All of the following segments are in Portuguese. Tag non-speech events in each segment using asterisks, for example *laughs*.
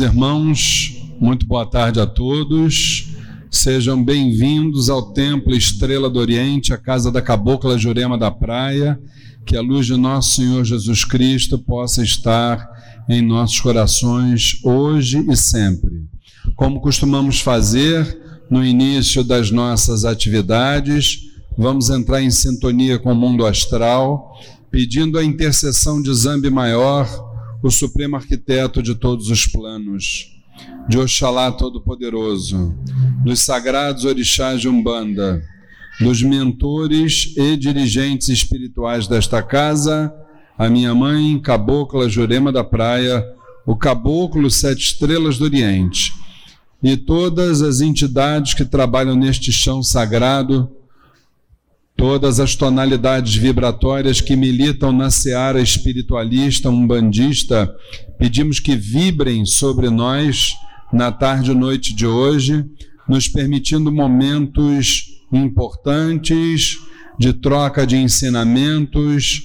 Queridos irmãos, muito boa tarde a todos. Sejam bem-vindos ao Templo Estrela do Oriente, a casa da Cabocla Jurema da Praia. Que a luz de nosso Senhor Jesus Cristo possa estar em nossos corações hoje e sempre. Como costumamos fazer no início das nossas atividades, vamos entrar em sintonia com o mundo astral, pedindo a intercessão de Zambi Maior, o supremo arquiteto de todos os planos de Oxalá Todo-Poderoso, dos sagrados orixás de Umbanda, dos mentores e dirigentes espirituais desta casa, a minha mãe, Cabocla Jurema da Praia, o Caboclo Sete Estrelas do Oriente, e todas as entidades que trabalham neste chão sagrado, todas as tonalidades vibratórias que militam na seara espiritualista, umbandista, pedimos que vibrem sobre nós na tarde e noite de hoje, nos permitindo momentos importantes de troca de ensinamentos,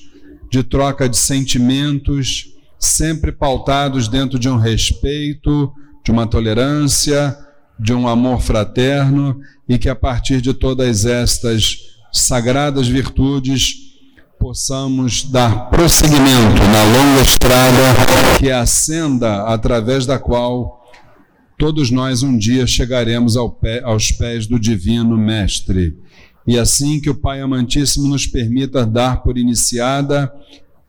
de troca de sentimentos, sempre pautados dentro de um respeito, de uma tolerância, de um amor fraterno e que a partir de todas estas sagradas virtudes possamos dar prosseguimento na longa estrada que é a senda através da qual todos nós um dia chegaremos ao pé, aos pés do Divino Mestre. E assim que o Pai Amantíssimo nos permita dar por iniciada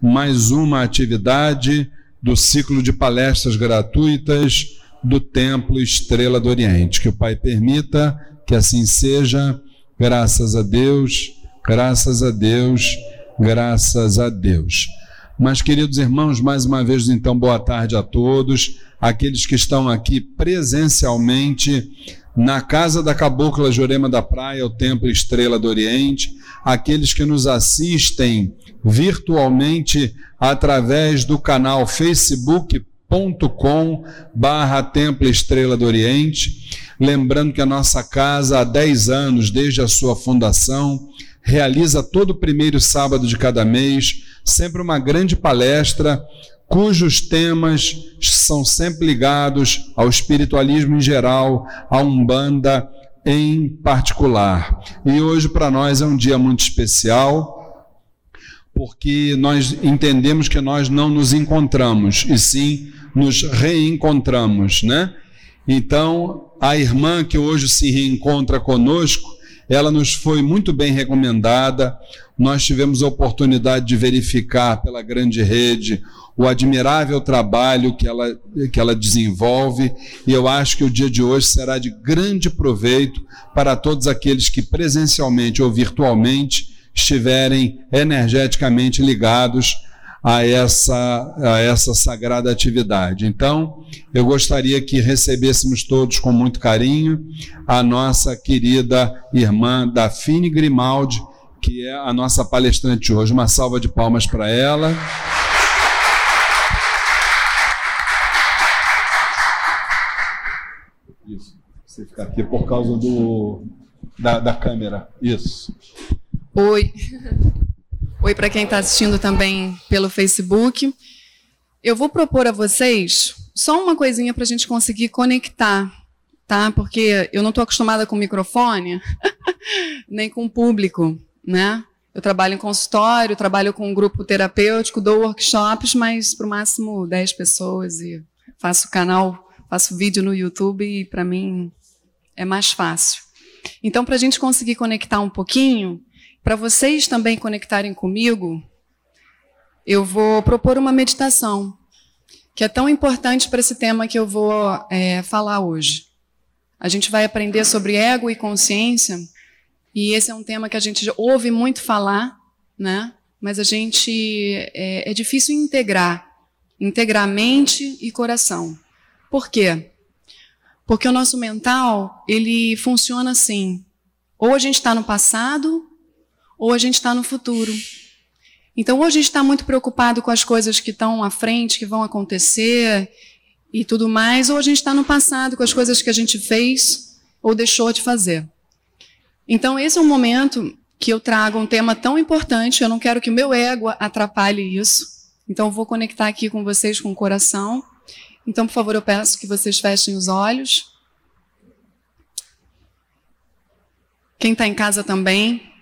mais uma atividade do ciclo de palestras gratuitas do Templo Estrela do Oriente. Que o Pai permita que assim seja, graças a Deus, graças a Deus, graças a Deus. Mas, queridos irmãos, mais uma vez, então, boa tarde a todos, aqueles que estão aqui presencialmente na Casa da Cabocla Jurema da Praia, o Templo Estrela do Oriente, aqueles que nos assistem virtualmente através do canal facebook.com barra Templo Estrela do Oriente, lembrando que a nossa casa há 10 anos, desde a sua fundação, realiza todo o primeiro sábado de cada mês sempre uma grande palestra cujos temas são sempre ligados ao espiritualismo em geral, à Umbanda em particular. E hoje para nós é um dia muito especial, porque nós entendemos que nós não nos encontramos, e sim nos reencontramos, né? Então, a irmã que hoje se reencontra conosco, ela nos foi muito bem recomendada. Nós tivemos a oportunidade de verificar pela grande rede o admirável trabalho que ela, que ela desenvolve, e eu acho que o dia de hoje será de grande proveito para todos aqueles que presencialmente ou virtualmente estiverem energeticamente ligados a essa, a essa sagrada atividade. Então, eu gostaria que recebêssemos todos com muito carinho a nossa querida irmã Dafine Grimaldi, que é a nossa palestrante hoje. Uma salva de palmas para ela. Isso, você ficar aqui por causa do, da, da câmera. Isso. Oi. Oi para quem está assistindo também pelo Facebook. Eu vou propor a vocês só uma coisinha para a gente conseguir conectar, tá? Porque eu não estou acostumada com microfone, *laughs* nem com público, né? Eu trabalho em consultório, trabalho com um grupo terapêutico, dou workshops, mas para o máximo 10 pessoas e faço canal, faço vídeo no YouTube e para mim é mais fácil. Então, para a gente conseguir conectar um pouquinho, para vocês também conectarem comigo, eu vou propor uma meditação que é tão importante para esse tema que eu vou é, falar hoje. A gente vai aprender sobre ego e consciência, e esse é um tema que a gente ouve muito falar, né? mas a gente é, é difícil integrar integrar mente e coração. Por quê? Porque o nosso mental ele funciona assim. Ou a gente está no passado, ou a gente está no futuro. Então, ou a gente está muito preocupado com as coisas que estão à frente, que vão acontecer e tudo mais, ou a gente está no passado com as coisas que a gente fez ou deixou de fazer. Então, esse é um momento que eu trago um tema tão importante, eu não quero que o meu ego atrapalhe isso. Então, vou conectar aqui com vocês com o coração. Então, por favor, eu peço que vocês fechem os olhos. Quem está em casa também.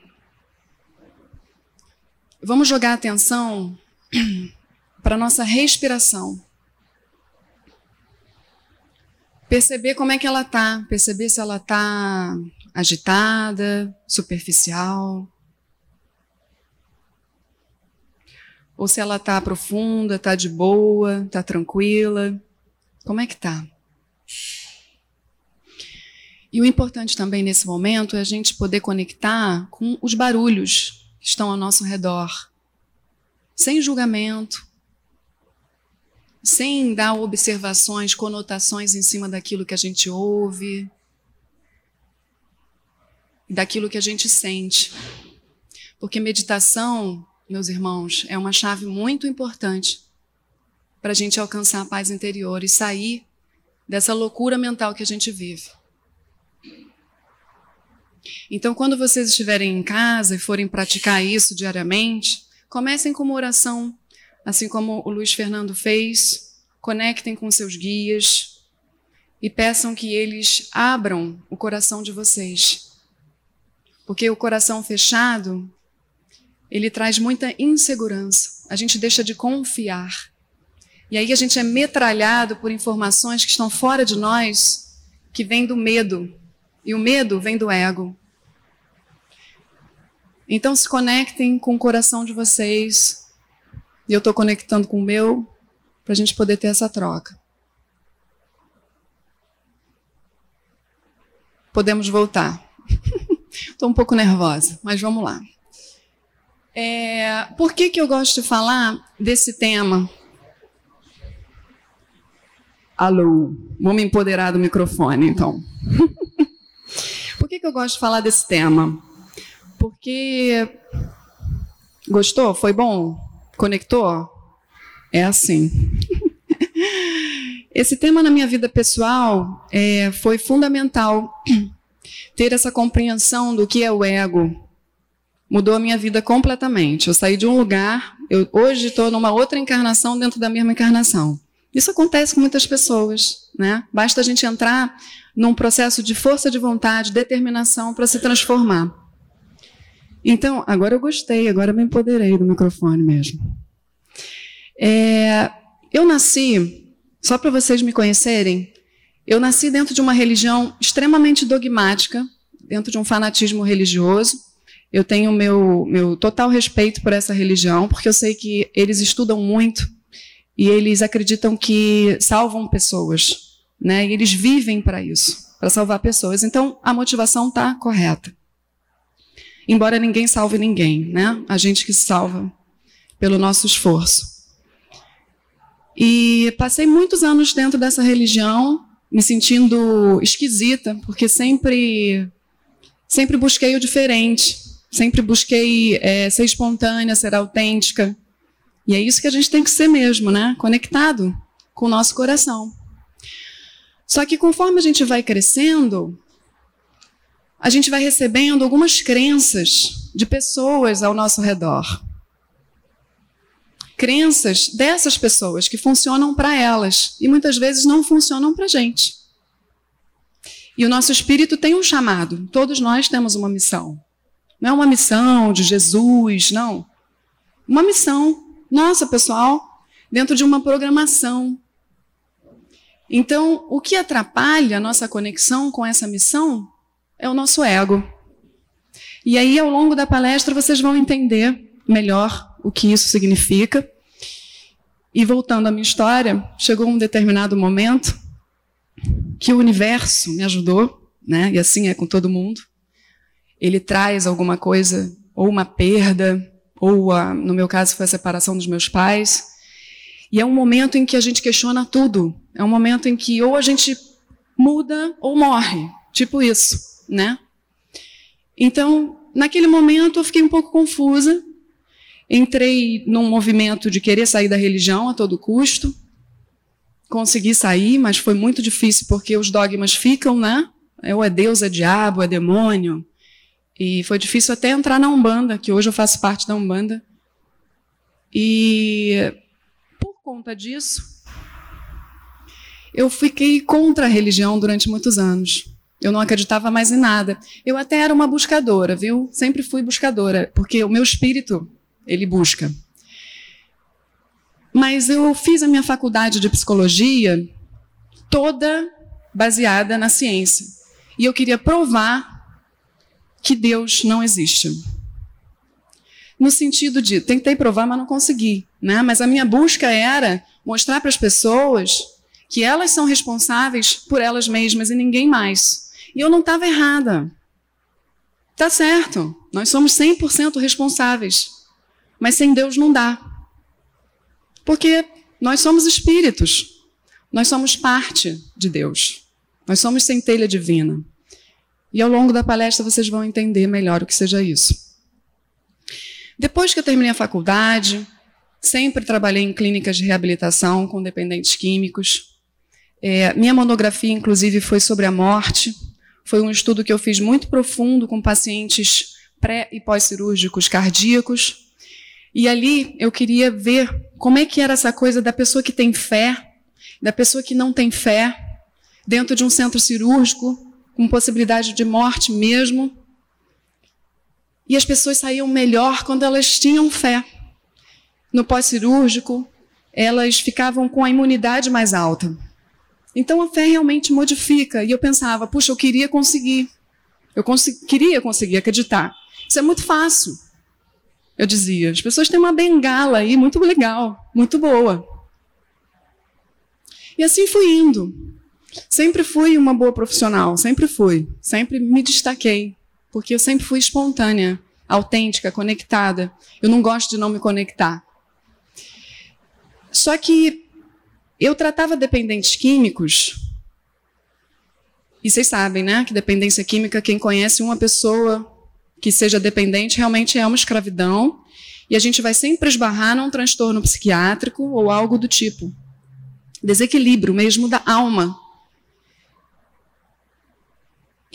Vamos jogar atenção *clears throat* para a nossa respiração. Perceber como é que ela está, perceber se ela está agitada, superficial, ou se ela está profunda, está de boa, está tranquila. Como é que está? E o importante também nesse momento é a gente poder conectar com os barulhos que estão ao nosso redor, sem julgamento, sem dar observações, conotações em cima daquilo que a gente ouve, daquilo que a gente sente. Porque meditação, meus irmãos, é uma chave muito importante para a gente alcançar a paz interior e sair dessa loucura mental que a gente vive. Então, quando vocês estiverem em casa e forem praticar isso diariamente, comecem com uma oração, assim como o Luiz Fernando fez. Conectem com seus guias e peçam que eles abram o coração de vocês. Porque o coração fechado, ele traz muita insegurança. A gente deixa de confiar. E aí a gente é metralhado por informações que estão fora de nós, que vêm do medo. E o medo vem do ego. Então se conectem com o coração de vocês. E eu estou conectando com o meu para a gente poder ter essa troca. Podemos voltar. *laughs* Estou um pouco nervosa, mas vamos lá. É, por que, que eu gosto de falar desse tema? Alô, vou me empoderar do microfone, então. *laughs* que, que eu gosto de falar desse tema? Porque. Gostou? Foi bom? Conectou? É assim. *laughs* Esse tema na minha vida pessoal é, foi fundamental *clears throat* ter essa compreensão do que é o ego. Mudou a minha vida completamente. Eu saí de um lugar, eu hoje estou numa outra encarnação dentro da mesma encarnação. Isso acontece com muitas pessoas, né? Basta a gente entrar num processo de força de vontade, determinação para se transformar. Então, agora eu gostei, agora eu me empoderei do microfone mesmo. É, eu nasci, só para vocês me conhecerem, eu nasci dentro de uma religião extremamente dogmática, dentro de um fanatismo religioso. Eu tenho meu, meu total respeito por essa religião, porque eu sei que eles estudam muito e eles acreditam que salvam pessoas, né? E eles vivem para isso, para salvar pessoas. Então, a motivação está correta. Embora ninguém salve ninguém, né? A gente que salva pelo nosso esforço. E passei muitos anos dentro dessa religião, me sentindo esquisita, porque sempre, sempre busquei o diferente, sempre busquei é, ser espontânea, ser autêntica. E é isso que a gente tem que ser mesmo, né? Conectado com o nosso coração. Só que conforme a gente vai crescendo, a gente vai recebendo algumas crenças de pessoas ao nosso redor crenças dessas pessoas que funcionam para elas e muitas vezes não funcionam para a gente. E o nosso espírito tem um chamado, todos nós temos uma missão. Não é uma missão de Jesus, não. Uma missão nossa, pessoal, dentro de uma programação. Então, o que atrapalha a nossa conexão com essa missão é o nosso ego. E aí, ao longo da palestra, vocês vão entender melhor o que isso significa. E voltando à minha história, chegou um determinado momento que o universo me ajudou, né? E assim é com todo mundo. Ele traz alguma coisa, ou uma perda, ou a, no meu caso foi a separação dos meus pais. E é um momento em que a gente questiona tudo. É um momento em que ou a gente muda ou morre, tipo isso, né? Então, naquele momento, eu fiquei um pouco confusa. Entrei num movimento de querer sair da religião a todo custo. Consegui sair, mas foi muito difícil porque os dogmas ficam, né? Ou é Deus, é diabo, é demônio. E foi difícil até entrar na Umbanda, que hoje eu faço parte da Umbanda. E por conta disso, eu fiquei contra a religião durante muitos anos. Eu não acreditava mais em nada. Eu até era uma buscadora, viu? Sempre fui buscadora, porque o meu espírito, ele busca. Mas eu fiz a minha faculdade de psicologia toda baseada na ciência. E eu queria provar que Deus não existe. No sentido de, tentei provar, mas não consegui. Né? Mas a minha busca era mostrar para as pessoas que elas são responsáveis por elas mesmas e ninguém mais. E eu não estava errada. Tá certo, nós somos 100% responsáveis. Mas sem Deus não dá. Porque nós somos espíritos. Nós somos parte de Deus. Nós somos centelha divina. E ao longo da palestra vocês vão entender melhor o que seja isso. Depois que eu terminei a faculdade, sempre trabalhei em clínicas de reabilitação com dependentes químicos. É, minha monografia, inclusive, foi sobre a morte. Foi um estudo que eu fiz muito profundo com pacientes pré e pós-cirúrgicos cardíacos. E ali eu queria ver como é que era essa coisa da pessoa que tem fé, da pessoa que não tem fé, dentro de um centro cirúrgico, com possibilidade de morte mesmo. E as pessoas saíam melhor quando elas tinham fé. No pós-cirúrgico, elas ficavam com a imunidade mais alta. Então a fé realmente modifica. E eu pensava, puxa, eu queria conseguir. Eu queria conseguir acreditar. Isso é muito fácil. Eu dizia, as pessoas têm uma bengala aí muito legal, muito boa. E assim fui indo. Sempre fui uma boa profissional, sempre fui. Sempre me destaquei, porque eu sempre fui espontânea, autêntica, conectada. Eu não gosto de não me conectar. Só que eu tratava dependentes químicos, e vocês sabem, né, que dependência química, quem conhece uma pessoa que seja dependente, realmente é uma escravidão, e a gente vai sempre esbarrar num transtorno psiquiátrico ou algo do tipo. Desequilíbrio mesmo da alma,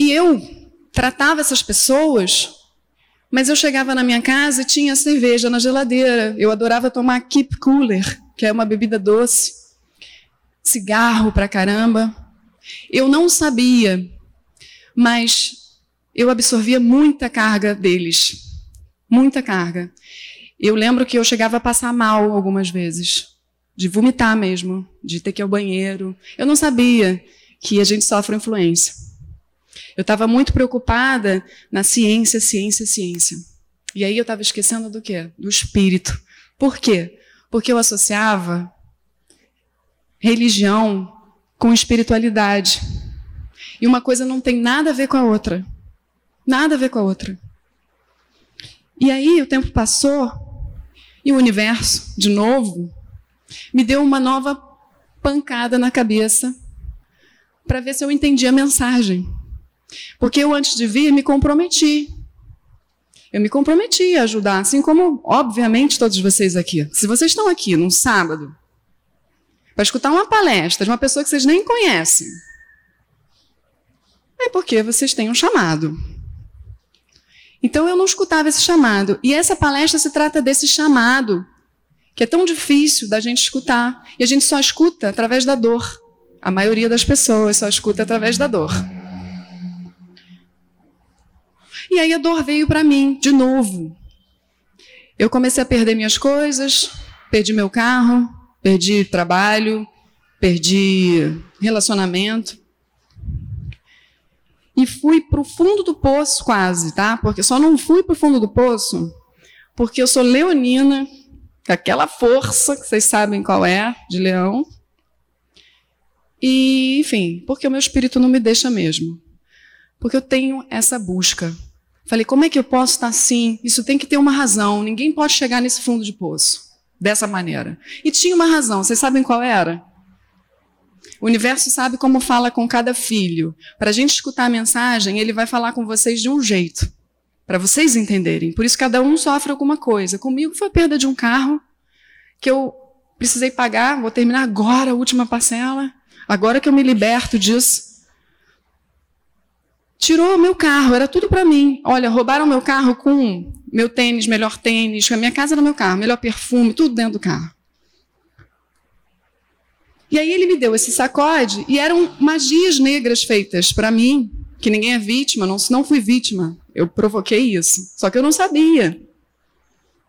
e eu tratava essas pessoas, mas eu chegava na minha casa e tinha cerveja na geladeira. Eu adorava tomar Keep Cooler, que é uma bebida doce, cigarro pra caramba. Eu não sabia, mas eu absorvia muita carga deles. Muita carga. Eu lembro que eu chegava a passar mal algumas vezes, de vomitar mesmo, de ter que ir ao banheiro. Eu não sabia que a gente sofre influência. Eu estava muito preocupada na ciência, ciência, ciência. E aí eu estava esquecendo do quê? Do espírito. Por quê? Porque eu associava religião com espiritualidade. E uma coisa não tem nada a ver com a outra. Nada a ver com a outra. E aí o tempo passou e o universo, de novo, me deu uma nova pancada na cabeça para ver se eu entendia a mensagem. Porque eu, antes de vir, me comprometi. Eu me comprometi a ajudar, assim como, obviamente, todos vocês aqui. Se vocês estão aqui num sábado para escutar uma palestra de uma pessoa que vocês nem conhecem, é porque vocês têm um chamado. Então eu não escutava esse chamado. E essa palestra se trata desse chamado, que é tão difícil da gente escutar. E a gente só escuta através da dor. A maioria das pessoas só escuta através da dor. E aí a dor veio para mim de novo. Eu comecei a perder minhas coisas, perdi meu carro, perdi trabalho, perdi relacionamento. E fui para o fundo do poço quase, tá? Porque só não fui para o fundo do poço porque eu sou leonina, com aquela força que vocês sabem qual é, de leão. E, enfim, porque o meu espírito não me deixa mesmo. Porque eu tenho essa busca Falei, como é que eu posso estar assim? Isso tem que ter uma razão. Ninguém pode chegar nesse fundo de poço dessa maneira. E tinha uma razão. Vocês sabem qual era? O universo sabe como fala com cada filho. Para a gente escutar a mensagem, ele vai falar com vocês de um jeito. para vocês entenderem. Por isso cada um sofre alguma coisa. Comigo foi a perda de um carro que eu precisei pagar, vou terminar agora a última parcela, agora que eu me liberto disso. Tirou meu carro, era tudo para mim. Olha, roubaram meu carro com meu tênis, melhor tênis, a minha casa era meu carro, melhor perfume, tudo dentro do carro. E aí ele me deu esse sacode e eram magias negras feitas para mim, que ninguém é vítima, não, não fui vítima. Eu provoquei isso. Só que eu não sabia.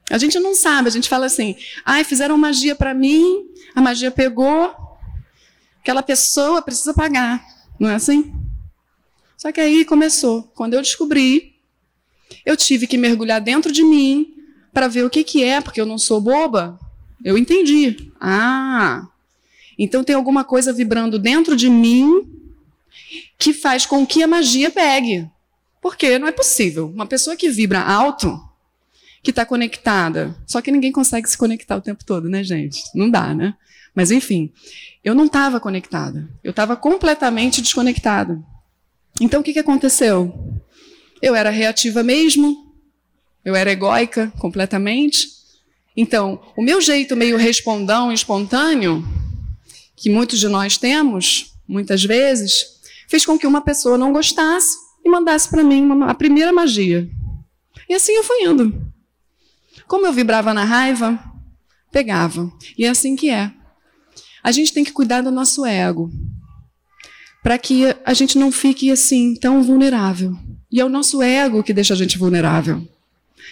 A gente não sabe, a gente fala assim: ai, fizeram magia para mim, a magia pegou, aquela pessoa precisa pagar. Não é assim? Só que aí começou. Quando eu descobri, eu tive que mergulhar dentro de mim para ver o que, que é, porque eu não sou boba. Eu entendi. Ah, então tem alguma coisa vibrando dentro de mim que faz com que a magia pegue. Porque não é possível. Uma pessoa que vibra alto, que está conectada. Só que ninguém consegue se conectar o tempo todo, né, gente? Não dá, né? Mas enfim, eu não estava conectada. Eu estava completamente desconectada. Então o que, que aconteceu? Eu era reativa mesmo, eu era egóica completamente. Então, o meu jeito meio respondão, espontâneo, que muitos de nós temos, muitas vezes, fez com que uma pessoa não gostasse e mandasse para mim uma, a primeira magia. E assim eu fui indo. Como eu vibrava na raiva, pegava. E é assim que é. A gente tem que cuidar do nosso ego para que a gente não fique assim tão vulnerável. E é o nosso ego que deixa a gente vulnerável.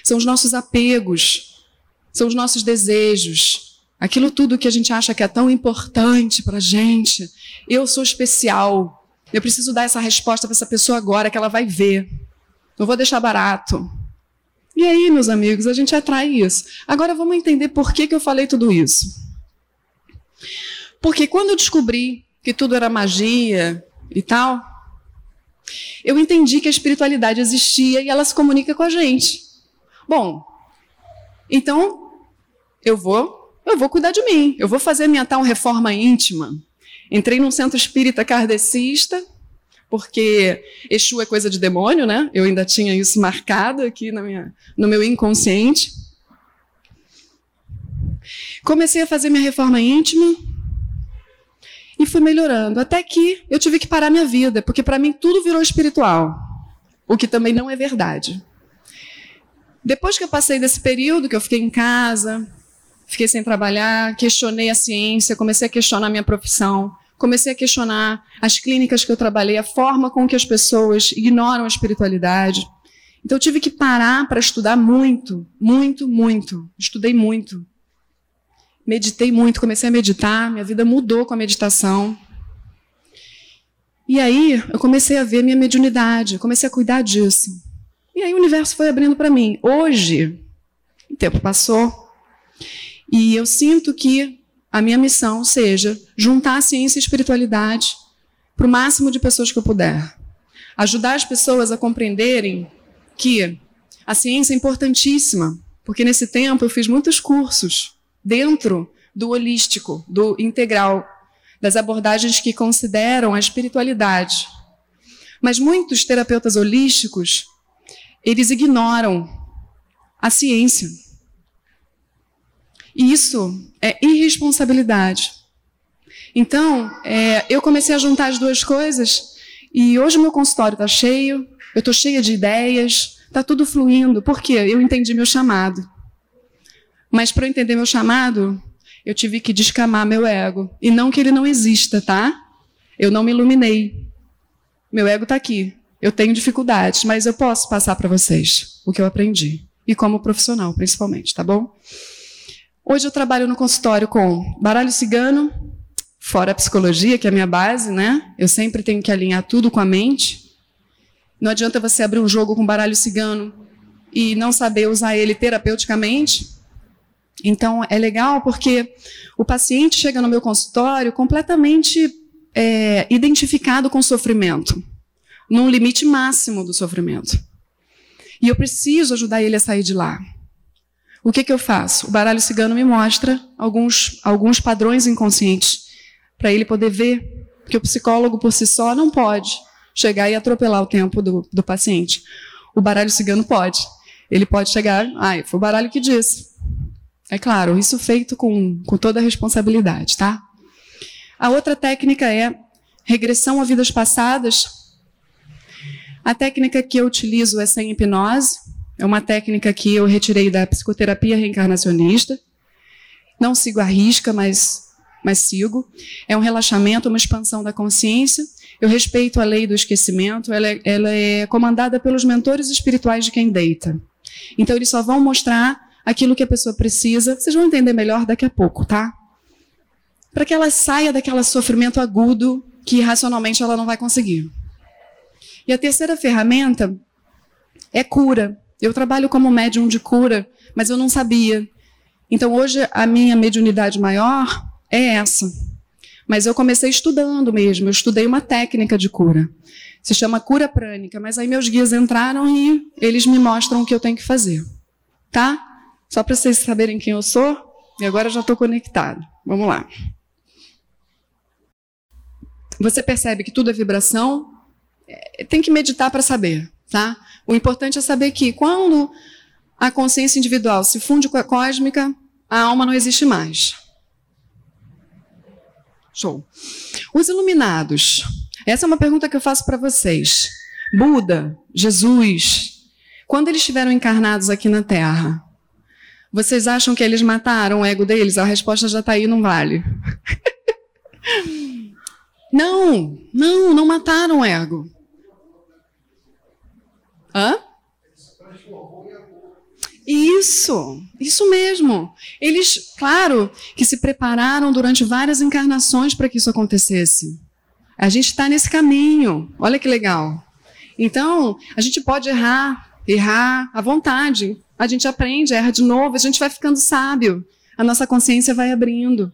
São os nossos apegos, são os nossos desejos, aquilo tudo que a gente acha que é tão importante para a gente. Eu sou especial. Eu preciso dar essa resposta para essa pessoa agora que ela vai ver. Não vou deixar barato. E aí, meus amigos, a gente atrai isso. Agora vamos entender por que, que eu falei tudo isso. Porque quando eu descobri que tudo era magia e tal, eu entendi que a espiritualidade existia e ela se comunica com a gente. Bom, então eu vou, eu vou cuidar de mim. Eu vou fazer minha tal reforma íntima. Entrei num centro espírita kardecista, porque Exu é coisa de demônio, né? Eu ainda tinha isso marcado aqui na minha, no meu inconsciente. Comecei a fazer minha reforma íntima, e fui melhorando. Até que eu tive que parar minha vida, porque para mim tudo virou espiritual, o que também não é verdade. Depois que eu passei desse período, que eu fiquei em casa, fiquei sem trabalhar, questionei a ciência, comecei a questionar a minha profissão, comecei a questionar as clínicas que eu trabalhei, a forma com que as pessoas ignoram a espiritualidade. Então eu tive que parar para estudar muito, muito, muito. Estudei muito meditei muito, comecei a meditar, minha vida mudou com a meditação. E aí eu comecei a ver minha mediunidade, comecei a cuidar disso. E aí o universo foi abrindo para mim. Hoje, o tempo passou, e eu sinto que a minha missão seja juntar ciência e espiritualidade para o máximo de pessoas que eu puder. Ajudar as pessoas a compreenderem que a ciência é importantíssima, porque nesse tempo eu fiz muitos cursos dentro do holístico, do integral, das abordagens que consideram a espiritualidade. Mas muitos terapeutas holísticos, eles ignoram a ciência. E isso é irresponsabilidade. Então, é, eu comecei a juntar as duas coisas e hoje o meu consultório está cheio, eu estou cheia de ideias, está tudo fluindo, porque eu entendi meu chamado. Mas para eu entender meu chamado, eu tive que descamar meu ego. E não que ele não exista, tá? Eu não me iluminei. Meu ego está aqui. Eu tenho dificuldades, mas eu posso passar para vocês o que eu aprendi. E como profissional, principalmente, tá bom? Hoje eu trabalho no consultório com baralho cigano, fora a psicologia, que é a minha base, né? Eu sempre tenho que alinhar tudo com a mente. Não adianta você abrir um jogo com baralho cigano e não saber usar ele terapeuticamente, então, é legal porque o paciente chega no meu consultório completamente é, identificado com o sofrimento, num limite máximo do sofrimento. E eu preciso ajudar ele a sair de lá. O que, que eu faço? O baralho cigano me mostra alguns, alguns padrões inconscientes para ele poder ver que o psicólogo por si só não pode chegar e atropelar o tempo do, do paciente. O baralho cigano pode. Ele pode chegar, ah, foi o baralho que disse. É claro, isso feito com, com toda a responsabilidade, tá? A outra técnica é regressão a vidas passadas. A técnica que eu utilizo é sem hipnose. É uma técnica que eu retirei da psicoterapia reencarnacionista. Não sigo a risca, mas, mas sigo. É um relaxamento, uma expansão da consciência. Eu respeito a lei do esquecimento. Ela é, ela é comandada pelos mentores espirituais de quem deita. Então, eles só vão mostrar aquilo que a pessoa precisa. Vocês vão entender melhor daqui a pouco, tá? Para que ela saia daquele sofrimento agudo que racionalmente ela não vai conseguir. E a terceira ferramenta é cura. Eu trabalho como médium de cura, mas eu não sabia. Então hoje a minha mediunidade maior é essa. Mas eu comecei estudando mesmo, eu estudei uma técnica de cura. Se chama cura prânica, mas aí meus guias entraram e eles me mostram o que eu tenho que fazer. Tá? Só para vocês saberem quem eu sou, e agora já estou conectado. Vamos lá. Você percebe que tudo é vibração? É, tem que meditar para saber, tá? O importante é saber que quando a consciência individual se funde com a cósmica, a alma não existe mais. Show. Os iluminados. Essa é uma pergunta que eu faço para vocês. Buda, Jesus, quando eles estiveram encarnados aqui na Terra, vocês acham que eles mataram o ego deles? A resposta já está aí, não vale. não, não, não mataram o ego. Hã? Isso, isso mesmo. Eles, claro, que se prepararam durante várias encarnações para que isso acontecesse. A gente está nesse caminho. Olha que legal. Então, a gente pode errar, errar à vontade a gente aprende, erra de novo, a gente vai ficando sábio, a nossa consciência vai abrindo.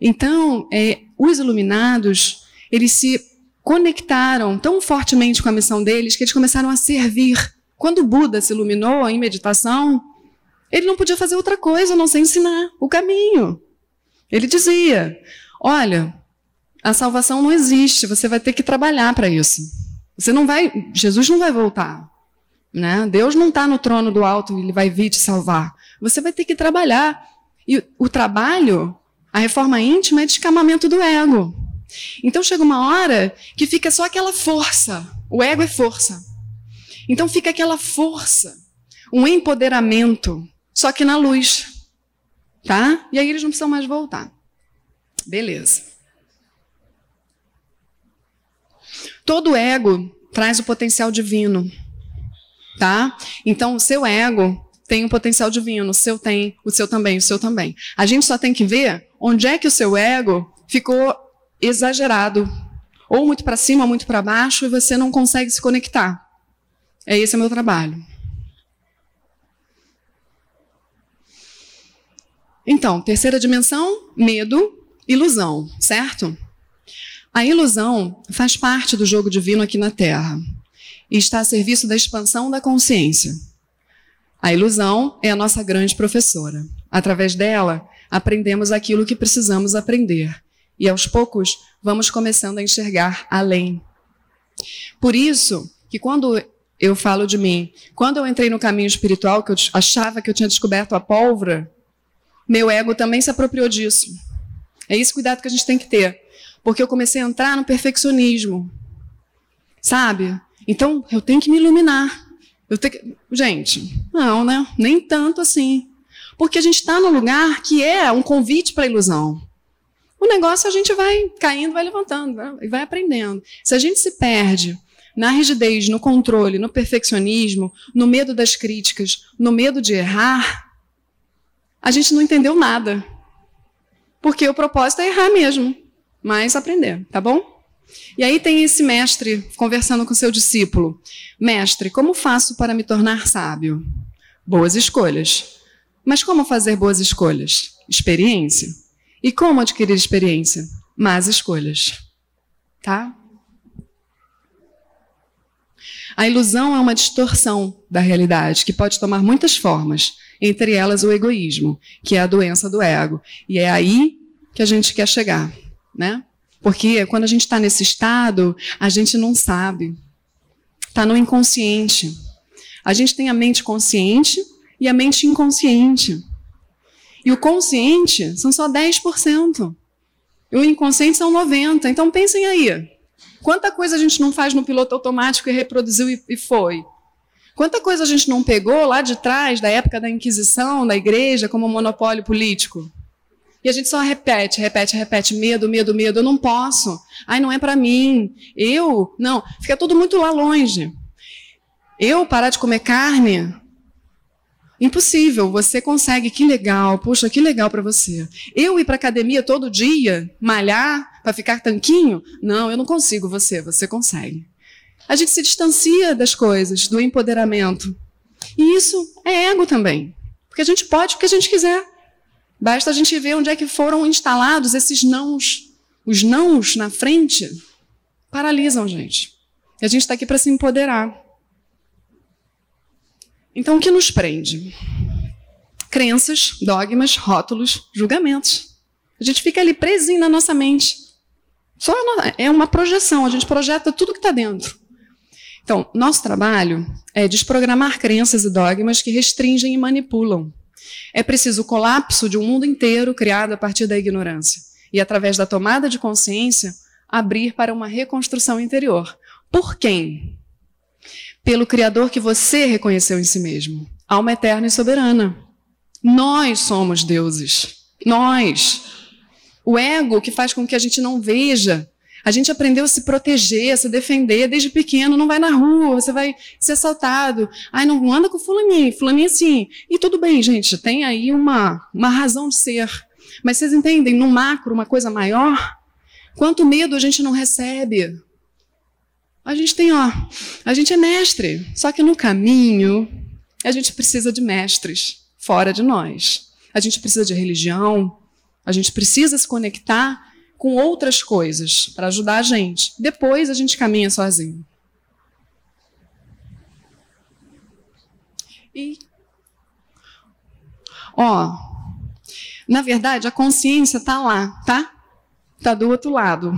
Então, é, os iluminados, eles se conectaram tão fortemente com a missão deles que eles começaram a servir. Quando o Buda se iluminou em meditação, ele não podia fazer outra coisa a não ser ensinar o caminho. Ele dizia: Olha, a salvação não existe, você vai ter que trabalhar para isso. Você não vai, Jesus não vai voltar. Né? Deus não está no trono do alto ele vai vir te salvar. Você vai ter que trabalhar. E o trabalho, a reforma íntima, é descamamento do ego. Então chega uma hora que fica só aquela força. O ego é força. Então fica aquela força, um empoderamento, só que na luz. Tá? E aí eles não precisam mais voltar. Beleza. Todo ego traz o potencial divino tá? Então, o seu ego tem um potencial divino, o seu tem, o seu também, o seu também. A gente só tem que ver onde é que o seu ego ficou exagerado, ou muito para cima, ou muito para baixo, e você não consegue se conectar. É esse o meu trabalho. Então, terceira dimensão, medo, ilusão, certo? A ilusão faz parte do jogo divino aqui na Terra e está a serviço da expansão da consciência. A ilusão é a nossa grande professora. Através dela, aprendemos aquilo que precisamos aprender. E aos poucos, vamos começando a enxergar além. Por isso, que quando eu falo de mim, quando eu entrei no caminho espiritual, que eu achava que eu tinha descoberto a pólvora, meu ego também se apropriou disso. É esse cuidado que a gente tem que ter. Porque eu comecei a entrar no perfeccionismo. Sabe? Então, eu tenho que me iluminar. Eu tenho que... Gente, não, né? Nem tanto assim. Porque a gente está num lugar que é um convite para a ilusão. O negócio a gente vai caindo, vai levantando né? e vai aprendendo. Se a gente se perde na rigidez, no controle, no perfeccionismo, no medo das críticas, no medo de errar, a gente não entendeu nada. Porque o propósito é errar mesmo, mas aprender, tá bom? E aí tem esse mestre conversando com seu discípulo: Mestre, como faço para me tornar sábio? Boas escolhas. Mas como fazer boas escolhas? Experiência. E como adquirir experiência? Más escolhas. Tá? A ilusão é uma distorção da realidade que pode tomar muitas formas, entre elas o egoísmo, que é a doença do ego. E é aí que a gente quer chegar, né? Porque quando a gente está nesse estado, a gente não sabe. Está no inconsciente. A gente tem a mente consciente e a mente inconsciente. E o consciente são só 10%. E o inconsciente são 90%. Então pensem aí. Quanta coisa a gente não faz no piloto automático e reproduziu e, foi? Quanta coisa a gente não pegou lá de trás, da época da Inquisição, da igreja, como monopólio político? E a gente só repete, repete, repete, medo, medo, medo. Eu não posso. Ai, não é para mim. Eu, não. Fica tudo muito lá longe. Eu parar de comer carne, Impossível, você consegue, que legal, puxa, que legal para você. Eu ir para academia todo dia, malhar para ficar tanquinho? Não, eu não consigo, você, você consegue. A gente se distancia das coisas, do empoderamento. E isso é ego também. Porque a gente pode o que a gente quiser. Basta a gente ver onde é que foram instalados esses nãos. Os nãos na frente paralisam a gente. E a gente está aqui para se empoderar. Então, o que nos prende? Crenças, dogmas, rótulos, julgamentos. A gente fica ali presinho na nossa mente. Só é uma projeção, a gente projeta tudo que está dentro. Então, nosso trabalho é desprogramar crenças e dogmas que restringem e manipulam. É preciso o colapso de um mundo inteiro criado a partir da ignorância. E, através da tomada de consciência, abrir para uma reconstrução interior. Por quem? pelo Criador que você reconheceu em si mesmo, alma eterna e soberana. Nós somos deuses. Nós. O ego que faz com que a gente não veja. A gente aprendeu a se proteger, a se defender desde pequeno. Não vai na rua, você vai ser assaltado. Ai, não anda com fulaninho, fulaninho assim. E tudo bem, gente, tem aí uma, uma razão de ser. Mas vocês entendem, no macro, uma coisa maior? Quanto medo a gente não recebe? A gente tem, ó, a gente é mestre, só que no caminho a gente precisa de mestres fora de nós. A gente precisa de religião, a gente precisa se conectar com outras coisas para ajudar a gente. Depois a gente caminha sozinho. E ó, na verdade a consciência está lá, tá? Tá do outro lado.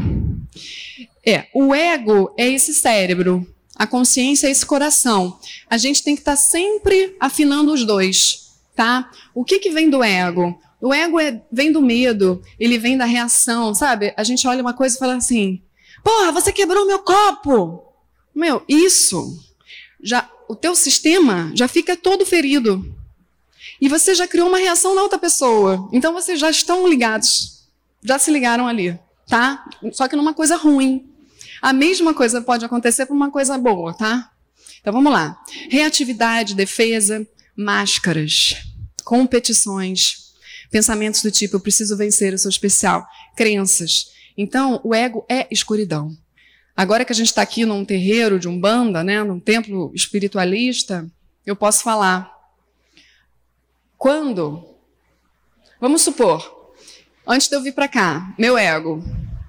É, o ego é esse cérebro, a consciência é esse coração. A gente tem que estar tá sempre afinando os dois, tá? O que, que vem do ego? O ego é, vem do medo, ele vem da reação, sabe? A gente olha uma coisa e fala assim: Porra, você quebrou meu copo! Meu, isso, já o teu sistema já fica todo ferido. E você já criou uma reação na outra pessoa. Então vocês já estão ligados, já se ligaram ali, tá? Só que numa coisa ruim. A mesma coisa pode acontecer por uma coisa boa, tá? Então vamos lá. Reatividade, defesa, máscaras, competições, pensamentos do tipo eu preciso vencer, eu sou especial, crenças. Então o ego é escuridão. Agora que a gente está aqui num terreiro de umbanda, né, num templo espiritualista, eu posso falar. Quando, vamos supor, antes de eu vir para cá, meu ego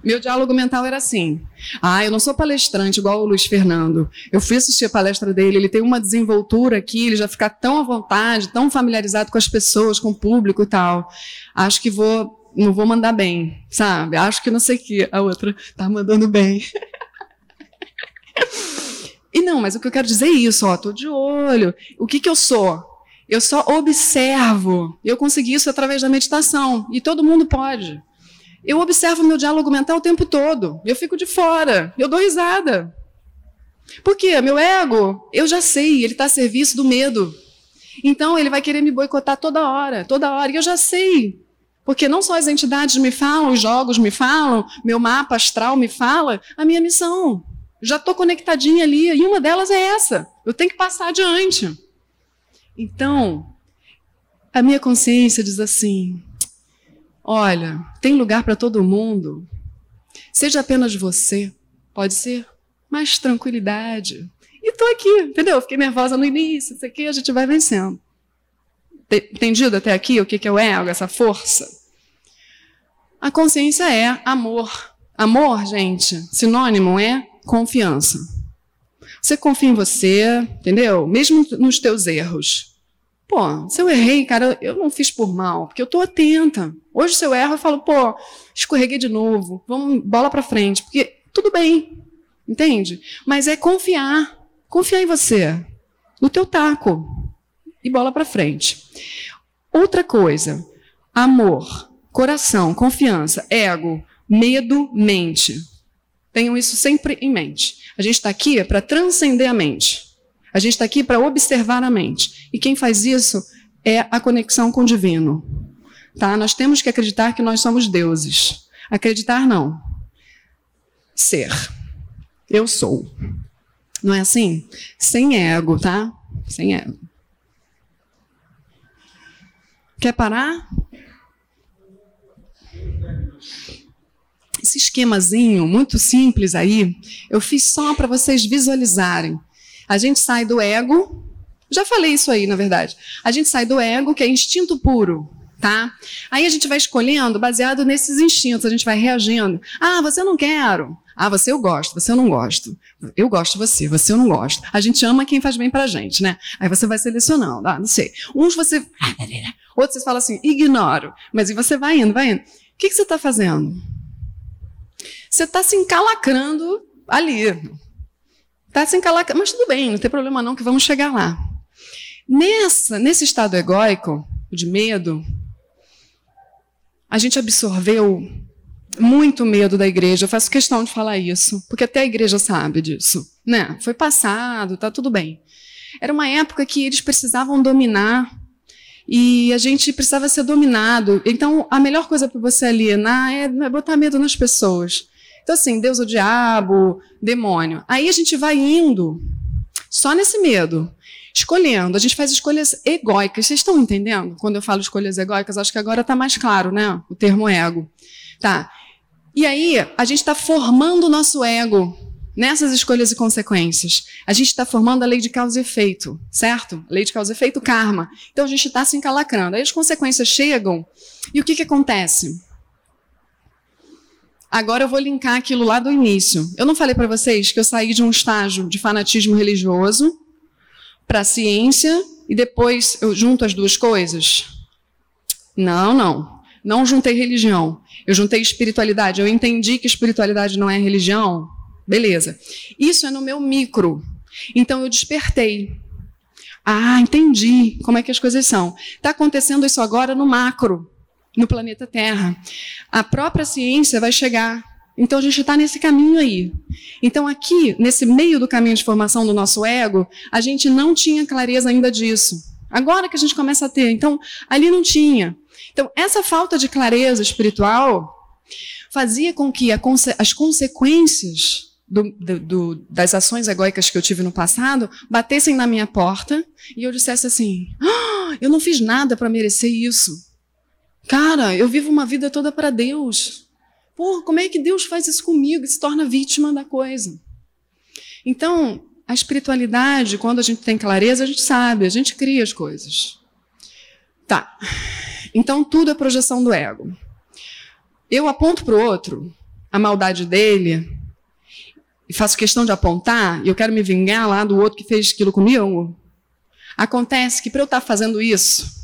meu diálogo mental era assim: ah, eu não sou palestrante igual o Luiz Fernando. Eu fui assistir a palestra dele, ele tem uma desenvoltura aqui, ele já fica tão à vontade, tão familiarizado com as pessoas, com o público e tal. Acho que vou, não vou mandar bem, sabe? Acho que não sei o que. A outra tá mandando bem. *laughs* e não, mas o que eu quero dizer é isso, ó, tô de olho. O que que eu sou? Eu só observo. Eu consegui isso através da meditação. E todo mundo pode. Eu observo meu diálogo mental o tempo todo. Eu fico de fora. Eu dou risada. Por quê? Meu ego, eu já sei, ele está a serviço do medo. Então ele vai querer me boicotar toda hora, toda hora. E eu já sei. Porque não só as entidades me falam, os jogos me falam, meu mapa astral me fala, a minha missão. Já estou conectadinha ali, e uma delas é essa. Eu tenho que passar adiante. Então, a minha consciência diz assim: Olha, tem lugar para todo mundo. Seja apenas você, pode ser, mais tranquilidade. E tô aqui, entendeu? Fiquei nervosa no início, isso aqui a gente vai vencendo. Entendido até aqui o que é o ego, essa força? A consciência é amor. Amor, gente, sinônimo é confiança. Você confia em você, entendeu? Mesmo nos teus erros. Pô, se eu errei, cara, eu não fiz por mal, porque eu estou atenta. Hoje, se eu erro, eu falo, pô, escorreguei de novo, vamos bola para frente, porque tudo bem, entende? Mas é confiar, confiar em você. no teu taco e bola para frente. Outra coisa, amor, coração, confiança, ego, medo, mente. Tenham isso sempre em mente. A gente está aqui para transcender a mente. A gente está aqui para observar a mente. E quem faz isso é a conexão com o divino. Tá? Nós temos que acreditar que nós somos deuses. Acreditar não. Ser. Eu sou. Não é assim? Sem ego, tá? Sem ego. Quer parar? Esse esquemazinho muito simples aí, eu fiz só para vocês visualizarem. A gente sai do ego, já falei isso aí, na verdade. A gente sai do ego, que é instinto puro, tá? Aí a gente vai escolhendo baseado nesses instintos, a gente vai reagindo. Ah, você não quero. Ah, você eu gosto, você eu não gosto. Eu gosto de você, você eu não gosto. A gente ama quem faz bem pra gente, né? Aí você vai selecionando, ah, não sei. Uns você. Outros você fala assim, ignoro. Mas e você vai indo, vai indo. O que, que você está fazendo? Você está se encalacrando ali. Está se encalacrando. Mas tudo bem, não tem problema não, que vamos chegar lá. Nessa, nesse estado egóico, de medo, a gente absorveu muito medo da igreja. Eu faço questão de falar isso, porque até a igreja sabe disso, né? Foi passado, tá tudo bem. Era uma época que eles precisavam dominar e a gente precisava ser dominado. Então, a melhor coisa para você alienar é, é botar medo nas pessoas. Então, assim, Deus o diabo, demônio. Aí a gente vai indo só nesse medo, escolhendo. A gente faz escolhas egóicas. Vocês estão entendendo? Quando eu falo escolhas egóicas, acho que agora está mais claro, né? O termo ego. Tá. E aí, a gente está formando o nosso ego nessas escolhas e consequências. A gente está formando a lei de causa e efeito, certo? Lei de causa e efeito, karma. Então a gente está se encalacrando. Aí as consequências chegam e o que, que acontece? Agora eu vou linkar aquilo lá do início. Eu não falei para vocês que eu saí de um estágio de fanatismo religioso para a ciência e depois eu junto as duas coisas? Não, não. Não juntei religião. Eu juntei espiritualidade. Eu entendi que espiritualidade não é religião. Beleza. Isso é no meu micro. Então eu despertei. Ah, entendi como é que as coisas são. Está acontecendo isso agora no macro, no planeta Terra. A própria ciência vai chegar. Então a gente está nesse caminho aí. Então aqui, nesse meio do caminho de formação do nosso ego, a gente não tinha clareza ainda disso. Agora que a gente começa a ter. Então ali não tinha. Então, essa falta de clareza espiritual fazia com que conse as consequências do, do, das ações egóicas que eu tive no passado batessem na minha porta e eu dissesse assim: ah, eu não fiz nada para merecer isso. Cara, eu vivo uma vida toda para Deus. Pô, como é que Deus faz isso comigo e se torna vítima da coisa? Então, a espiritualidade, quando a gente tem clareza, a gente sabe, a gente cria as coisas. Tá. Então, tudo é projeção do ego. Eu aponto para o outro a maldade dele, e faço questão de apontar, e eu quero me vingar lá do outro que fez aquilo comigo. Acontece que para eu estar tá fazendo isso,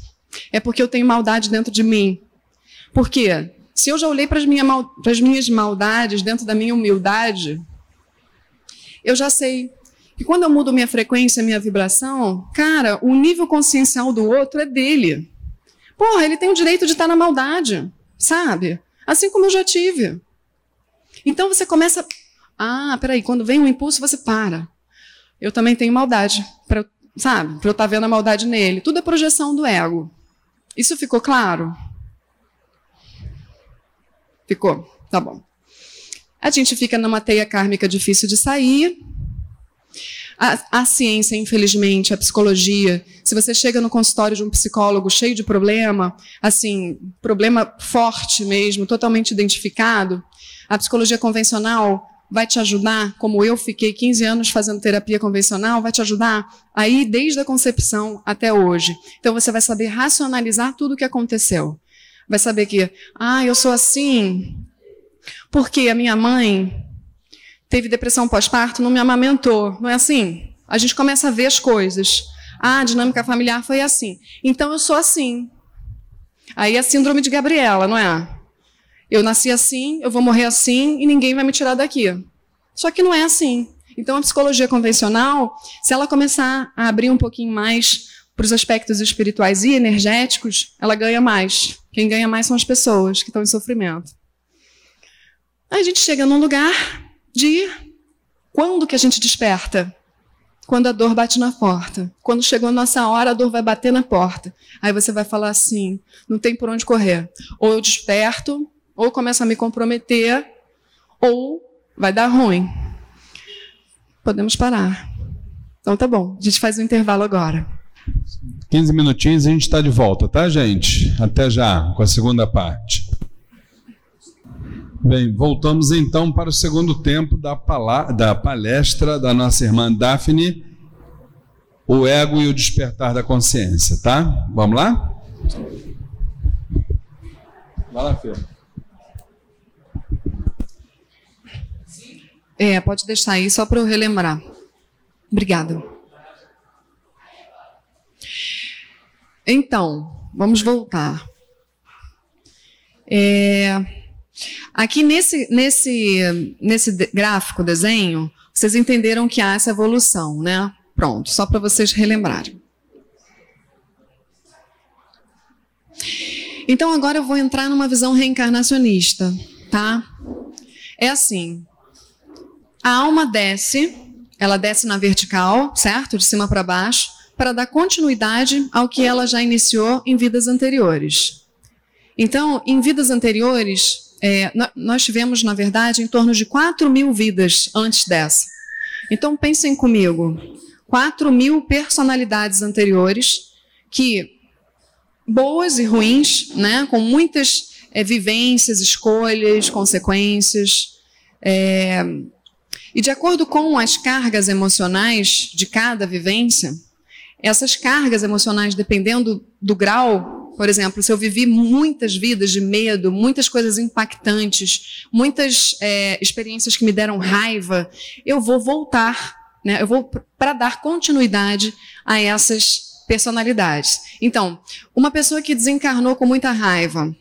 é porque eu tenho maldade dentro de mim. Por quê? Se eu já olhei para as minha minhas maldades dentro da minha humildade, eu já sei que quando eu mudo minha frequência, minha vibração, cara, o nível consciencial do outro é dele. Porra, ele tem o direito de estar na maldade, sabe? Assim como eu já tive. Então você começa. Ah, peraí, quando vem um impulso, você para. Eu também tenho maldade, pra, sabe? Para eu estar tá vendo a maldade nele. Tudo é projeção do ego. Isso ficou claro? Ficou? Tá bom. A gente fica numa teia kármica difícil de sair, a, a, ciência, infelizmente, a psicologia, se você chega no consultório de um psicólogo cheio de problema, assim, problema forte mesmo, totalmente identificado, a psicologia convencional vai te ajudar, como eu fiquei 15 anos fazendo terapia convencional, vai te ajudar aí desde a concepção até hoje. Então você vai saber racionalizar tudo o que aconteceu. Vai saber que, ah, eu sou assim porque a minha mãe teve depressão pós-parto, não me amamentou. Não é assim? A gente começa a ver as coisas. Ah, a dinâmica familiar foi assim. Então eu sou assim. Aí é a síndrome de Gabriela, não é? Eu nasci assim, eu vou morrer assim e ninguém vai me tirar daqui. Só que não é assim. Então, a psicologia convencional, se ela começar a abrir um pouquinho mais para os aspectos espirituais e energéticos, ela ganha mais. Quem ganha mais são as pessoas que estão em sofrimento. Aí a gente chega num lugar de quando que a gente desperta? Quando a dor bate na porta. Quando chegou a nossa hora, a dor vai bater na porta. Aí você vai falar assim: não tem por onde correr. Ou eu desperto, ou começo a me comprometer, ou vai dar ruim. Podemos parar. Então tá bom, a gente faz um intervalo agora. 15 minutinhos e a gente está de volta, tá, gente? Até já, com a segunda parte. Bem, voltamos então para o segundo tempo da, da palestra da nossa irmã Daphne, O Ego e o Despertar da Consciência, tá? Vamos lá? Vai lá, Fê. É, pode deixar aí só para eu relembrar. Obrigada. Então, vamos voltar. É, aqui nesse, nesse, nesse gráfico, desenho, vocês entenderam que há essa evolução, né? Pronto, só para vocês relembrarem. Então agora eu vou entrar numa visão reencarnacionista, tá? É assim, a alma desce, ela desce na vertical, certo? De cima para baixo, para dar continuidade ao que ela já iniciou em vidas anteriores. Então, em vidas anteriores, é, nós tivemos, na verdade, em torno de 4 mil vidas antes dessa. Então, pensem comigo: 4 mil personalidades anteriores que, boas e ruins, né, com muitas é, vivências, escolhas, consequências, é, e de acordo com as cargas emocionais de cada vivência, essas cargas emocionais, dependendo do grau, por exemplo, se eu vivi muitas vidas de medo, muitas coisas impactantes, muitas é, experiências que me deram raiva, eu vou voltar, né? Eu vou para dar continuidade a essas personalidades. Então, uma pessoa que desencarnou com muita raiva,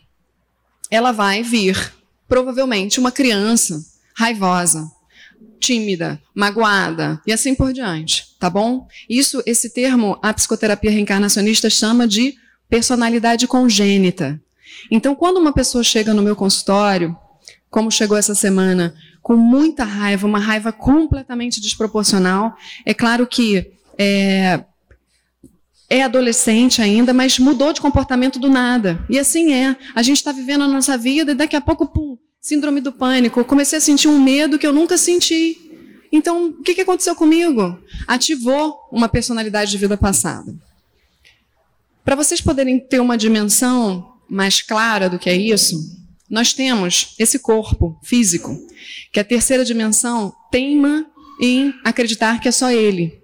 ela vai vir, provavelmente, uma criança raivosa tímida, magoada e assim por diante, tá bom? Isso, esse termo, a psicoterapia reencarnacionista chama de personalidade congênita. Então, quando uma pessoa chega no meu consultório, como chegou essa semana, com muita raiva, uma raiva completamente desproporcional, é claro que é, é adolescente ainda, mas mudou de comportamento do nada. E assim é. A gente está vivendo a nossa vida e daqui a pouco, pum, Síndrome do pânico. Comecei a sentir um medo que eu nunca senti. Então, o que, que aconteceu comigo? Ativou uma personalidade de vida passada. Para vocês poderem ter uma dimensão mais clara do que é isso, nós temos esse corpo físico, que a terceira dimensão teima em acreditar que é só ele.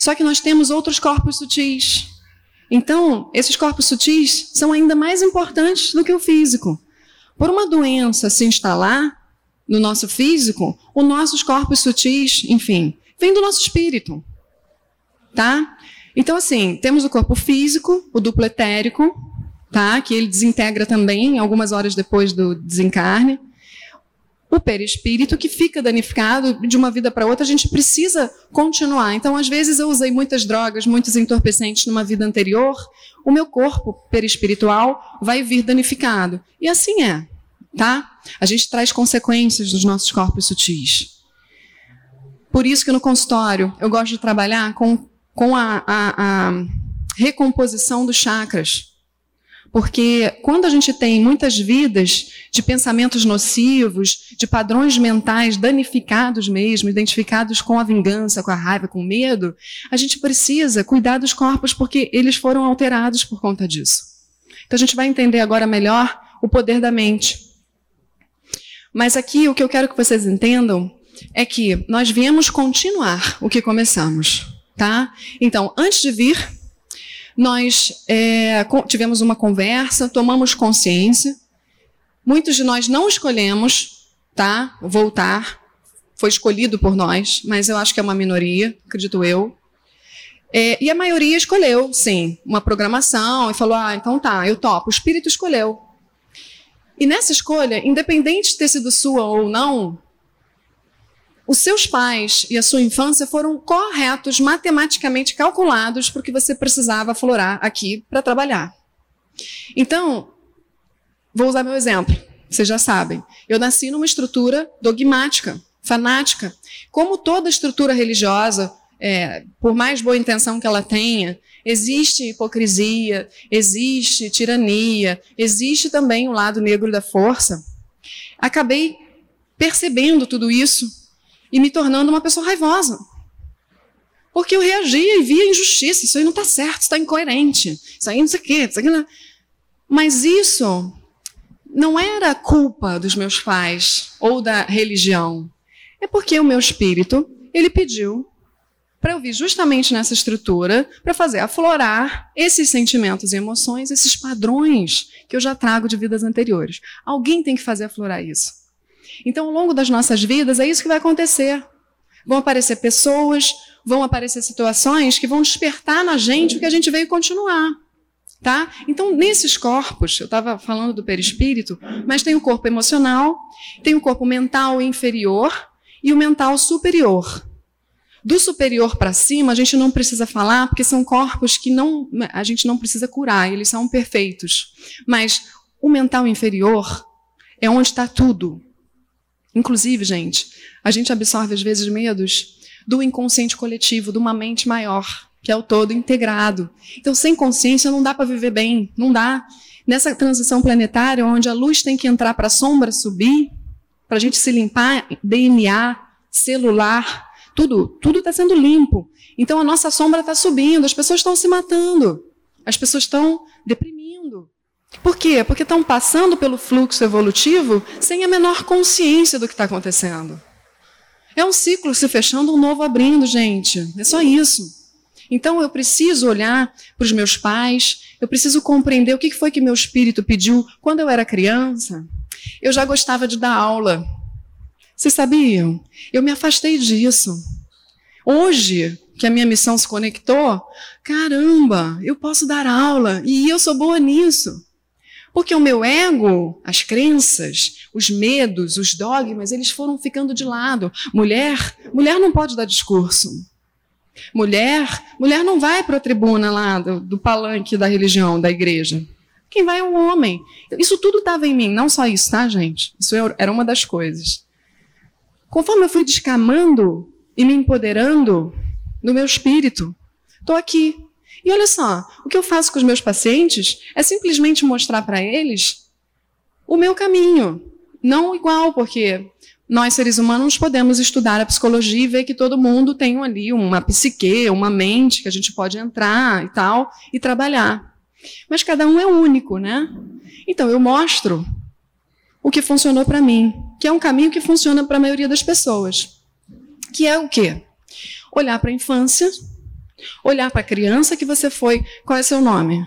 Só que nós temos outros corpos sutis. Então, esses corpos sutis são ainda mais importantes do que o físico. Por uma doença se instalar no nosso físico, os nossos corpos sutis, enfim, vem do nosso espírito. Tá? Então, assim, temos o corpo físico, o duplo etérico, tá? que ele desintegra também algumas horas depois do desencarne. O perispírito, que fica danificado de uma vida para outra, a gente precisa continuar. Então, às vezes, eu usei muitas drogas, muitos entorpecentes numa vida anterior, o meu corpo perispiritual vai vir danificado. E assim é, tá? A gente traz consequências dos nossos corpos sutis. Por isso que no consultório eu gosto de trabalhar com, com a, a, a recomposição dos chakras. Porque quando a gente tem muitas vidas de pensamentos nocivos, de padrões mentais danificados mesmo, identificados com a vingança, com a raiva, com o medo, a gente precisa cuidar dos corpos porque eles foram alterados por conta disso. Então a gente vai entender agora melhor o poder da mente. Mas aqui o que eu quero que vocês entendam é que nós viemos continuar o que começamos, tá? Então, antes de vir, nós é, tivemos uma conversa, tomamos consciência. Muitos de nós não escolhemos, tá? Voltar. Foi escolhido por nós, mas eu acho que é uma minoria, acredito eu. É, e a maioria escolheu, sim, uma programação e falou: ah, então tá, eu topo. O espírito escolheu. E nessa escolha, independente de ter sido sua ou não, os seus pais e a sua infância foram corretos, matematicamente calculados para o que você precisava aflorar aqui para trabalhar. Então, vou usar meu exemplo, vocês já sabem. Eu nasci numa estrutura dogmática, fanática. Como toda estrutura religiosa, é, por mais boa intenção que ela tenha, existe hipocrisia, existe tirania, existe também o lado negro da força. Acabei percebendo tudo isso e me tornando uma pessoa raivosa. Porque eu reagia e via injustiça. Isso aí não está certo, está incoerente. Isso aí não sei o quê. Isso aqui não... Mas isso não era culpa dos meus pais ou da religião. É porque o meu espírito, ele pediu para eu vir justamente nessa estrutura para fazer aflorar esses sentimentos e emoções, esses padrões que eu já trago de vidas anteriores. Alguém tem que fazer aflorar isso. Então, ao longo das nossas vidas, é isso que vai acontecer. Vão aparecer pessoas, vão aparecer situações que vão despertar na gente o que a gente veio continuar. Tá? Então, nesses corpos, eu estava falando do perispírito, mas tem o corpo emocional, tem o corpo mental inferior e o mental superior. Do superior para cima, a gente não precisa falar, porque são corpos que não, a gente não precisa curar, eles são perfeitos. Mas o mental inferior é onde está tudo. Inclusive, gente, a gente absorve às vezes medos do inconsciente coletivo, de uma mente maior, que é o todo integrado. Então, sem consciência não dá para viver bem, não dá. Nessa transição planetária, onde a luz tem que entrar para a sombra subir, para a gente se limpar, DNA, celular, tudo, tudo está sendo limpo. Então a nossa sombra está subindo, as pessoas estão se matando, as pessoas estão deprimindo. Por quê? Porque estão passando pelo fluxo evolutivo sem a menor consciência do que está acontecendo. É um ciclo se fechando, um novo abrindo, gente. É só isso. Então eu preciso olhar para os meus pais, eu preciso compreender o que foi que meu espírito pediu quando eu era criança. Eu já gostava de dar aula. Vocês sabiam? Eu me afastei disso. Hoje, que a minha missão se conectou, caramba, eu posso dar aula e eu sou boa nisso. Porque o meu ego, as crenças, os medos, os dogmas, eles foram ficando de lado. Mulher, mulher não pode dar discurso. Mulher, mulher não vai para a tribuna lá do, do palanque da religião, da igreja. Quem vai é o homem. Isso tudo estava em mim, não só isso, tá, gente? Isso era uma das coisas. Conforme eu fui descamando e me empoderando no meu espírito, estou aqui. E olha só, o que eu faço com os meus pacientes é simplesmente mostrar para eles o meu caminho. Não igual, porque nós, seres humanos, podemos estudar a psicologia e ver que todo mundo tem ali uma psique, uma mente que a gente pode entrar e tal, e trabalhar. Mas cada um é único, né? Então, eu mostro o que funcionou para mim, que é um caminho que funciona para a maioria das pessoas. Que é o quê? Olhar para a infância, olhar para a criança que você foi. Qual é seu nome?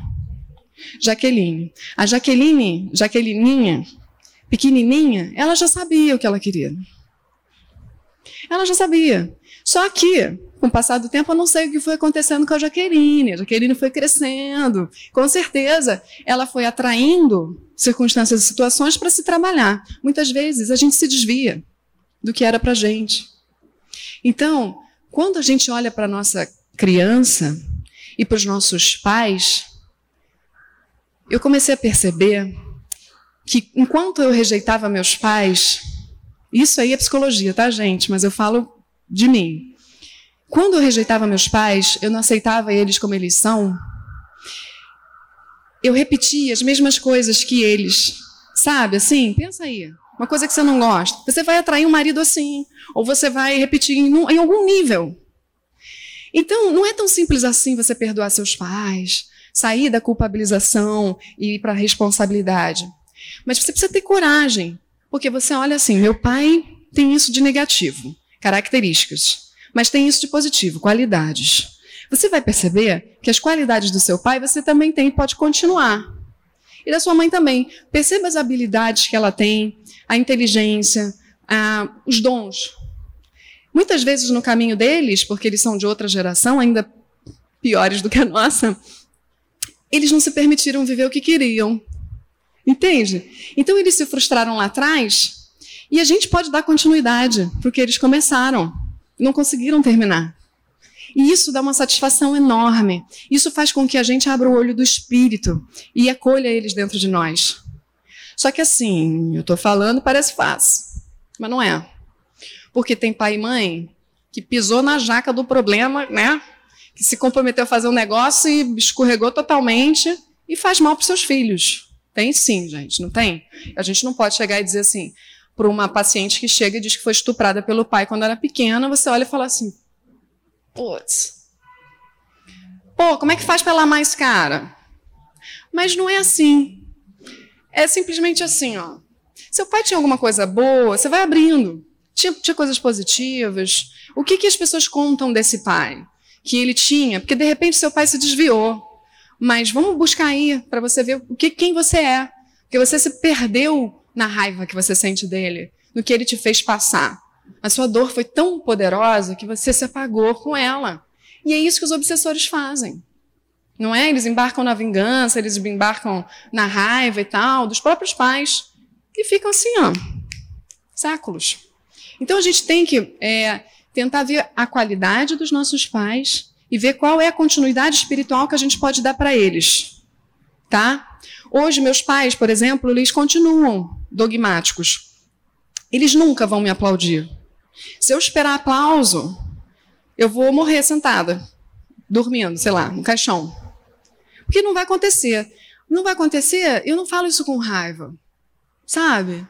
Jaqueline. A Jaqueline, Jaquelininha, pequenininha, ela já sabia o que ela queria. Ela já sabia. Só que com o passar do tempo, eu não sei o que foi acontecendo com a Jaqueline. A Jaqueline foi crescendo. Com certeza, ela foi atraindo circunstâncias e situações para se trabalhar. Muitas vezes, a gente se desvia do que era para gente. Então, quando a gente olha para a nossa criança e para os nossos pais, eu comecei a perceber que enquanto eu rejeitava meus pais, isso aí é psicologia, tá, gente? Mas eu falo de mim. Quando eu rejeitava meus pais, eu não aceitava eles como eles são, eu repetia as mesmas coisas que eles. Sabe, assim? Pensa aí. Uma coisa que você não gosta. Você vai atrair um marido assim. Ou você vai repetir em, em algum nível. Então, não é tão simples assim você perdoar seus pais, sair da culpabilização e ir para a responsabilidade. Mas você precisa ter coragem. Porque você olha assim: meu pai tem isso de negativo, características. Mas tem isso de positivo, qualidades. Você vai perceber que as qualidades do seu pai você também tem e pode continuar. E da sua mãe também. Perceba as habilidades que ela tem, a inteligência, a, os dons. Muitas vezes no caminho deles, porque eles são de outra geração, ainda piores do que a nossa, eles não se permitiram viver o que queriam. Entende? Então eles se frustraram lá atrás E a gente pode dar continuidade para o que eles começaram. Não conseguiram terminar. E isso dá uma satisfação enorme. Isso faz com que a gente abra o olho do espírito e acolha eles dentro de nós. Só que assim, eu estou falando, parece fácil, mas não é. Porque tem pai e mãe que pisou na jaca do problema, né? Que se comprometeu a fazer um negócio e escorregou totalmente e faz mal para seus filhos. Tem sim, gente, não tem? A gente não pode chegar e dizer assim para uma paciente que chega e diz que foi estuprada pelo pai quando era pequena, você olha e fala assim: Putz. Pô, como é que faz para ela mais cara? Mas não é assim. É simplesmente assim, ó. Seu pai tinha alguma coisa boa, você vai abrindo. Tinha, tinha coisas positivas. O que, que as pessoas contam desse pai? Que ele tinha? Porque de repente seu pai se desviou. Mas vamos buscar aí para você ver o que, quem você é. Porque você se perdeu na raiva que você sente dele, no que ele te fez passar. A sua dor foi tão poderosa que você se apagou com ela. E é isso que os obsessores fazem. Não é? Eles embarcam na vingança, eles embarcam na raiva e tal, dos próprios pais, e ficam assim, ó, séculos. Então a gente tem que é, tentar ver a qualidade dos nossos pais e ver qual é a continuidade espiritual que a gente pode dar para eles. Tá? Hoje, meus pais, por exemplo, eles continuam dogmáticos. Eles nunca vão me aplaudir. Se eu esperar aplauso, eu vou morrer sentada, dormindo, sei lá, no caixão. Porque não vai acontecer. Não vai acontecer, eu não falo isso com raiva. Sabe?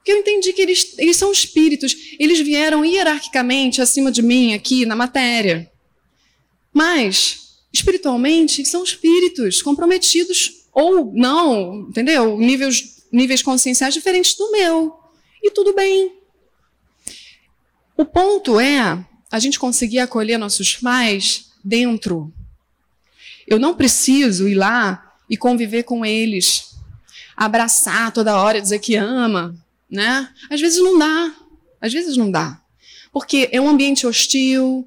Porque eu entendi que eles, eles são espíritos. Eles vieram hierarquicamente acima de mim aqui na matéria. Mas, espiritualmente, são espíritos comprometidos ou não, entendeu? Níveis, níveis conscienciais diferentes do meu. E tudo bem. O ponto é a gente conseguir acolher nossos pais dentro. Eu não preciso ir lá e conviver com eles, abraçar toda hora, dizer que ama, né? Às vezes não dá. Às vezes não dá. Porque é um ambiente hostil,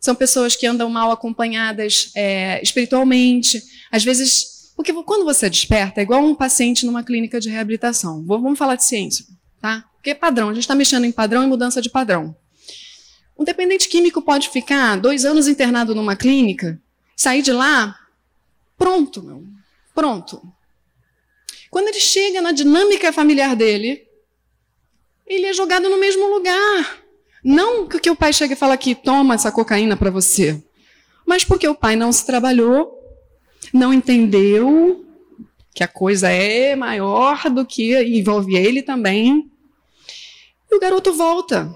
são pessoas que andam mal acompanhadas é, espiritualmente. Às vezes, porque quando você desperta, é igual um paciente numa clínica de reabilitação. Vamos falar de ciência, tá? Porque é padrão, a gente está mexendo em padrão e mudança de padrão. Um dependente químico pode ficar dois anos internado numa clínica, sair de lá, pronto, meu, pronto. Quando ele chega na dinâmica familiar dele, ele é jogado no mesmo lugar. Não que o pai chegue e fala aqui, toma essa cocaína para você, mas porque o pai não se trabalhou, não entendeu que a coisa é maior do que envolve ele também. E o garoto volta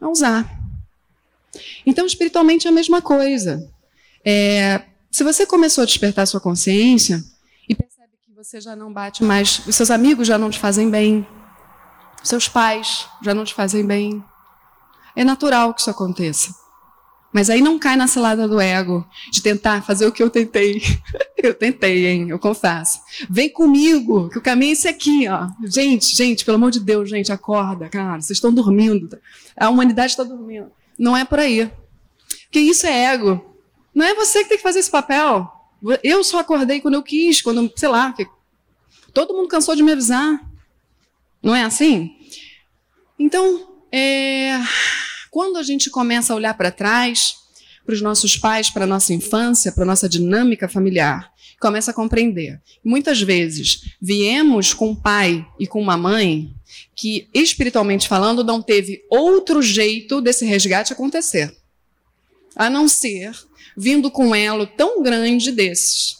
a usar. Então, espiritualmente é a mesma coisa. É, se você começou a despertar sua consciência e percebe que você já não bate mais, os seus amigos já não te fazem bem, seus pais já não te fazem bem, é natural que isso aconteça. Mas aí não cai na cilada do ego, de tentar fazer o que eu tentei. *laughs* eu tentei, hein? Eu confesso. Vem comigo, que o caminho é esse aqui, ó. Gente, gente, pelo amor de Deus, gente, acorda, cara. Vocês estão dormindo. A humanidade está dormindo. Não é por aí. Porque isso é ego. Não é você que tem que fazer esse papel. Eu só acordei quando eu quis, quando, sei lá, todo mundo cansou de me avisar. Não é assim? Então, é, quando a gente começa a olhar para trás, para os nossos pais, para a nossa infância, para a nossa dinâmica familiar, começa a compreender. Muitas vezes viemos com um pai e com uma mãe que, espiritualmente falando, não teve outro jeito desse resgate acontecer, a não ser vindo com um elo tão grande desses,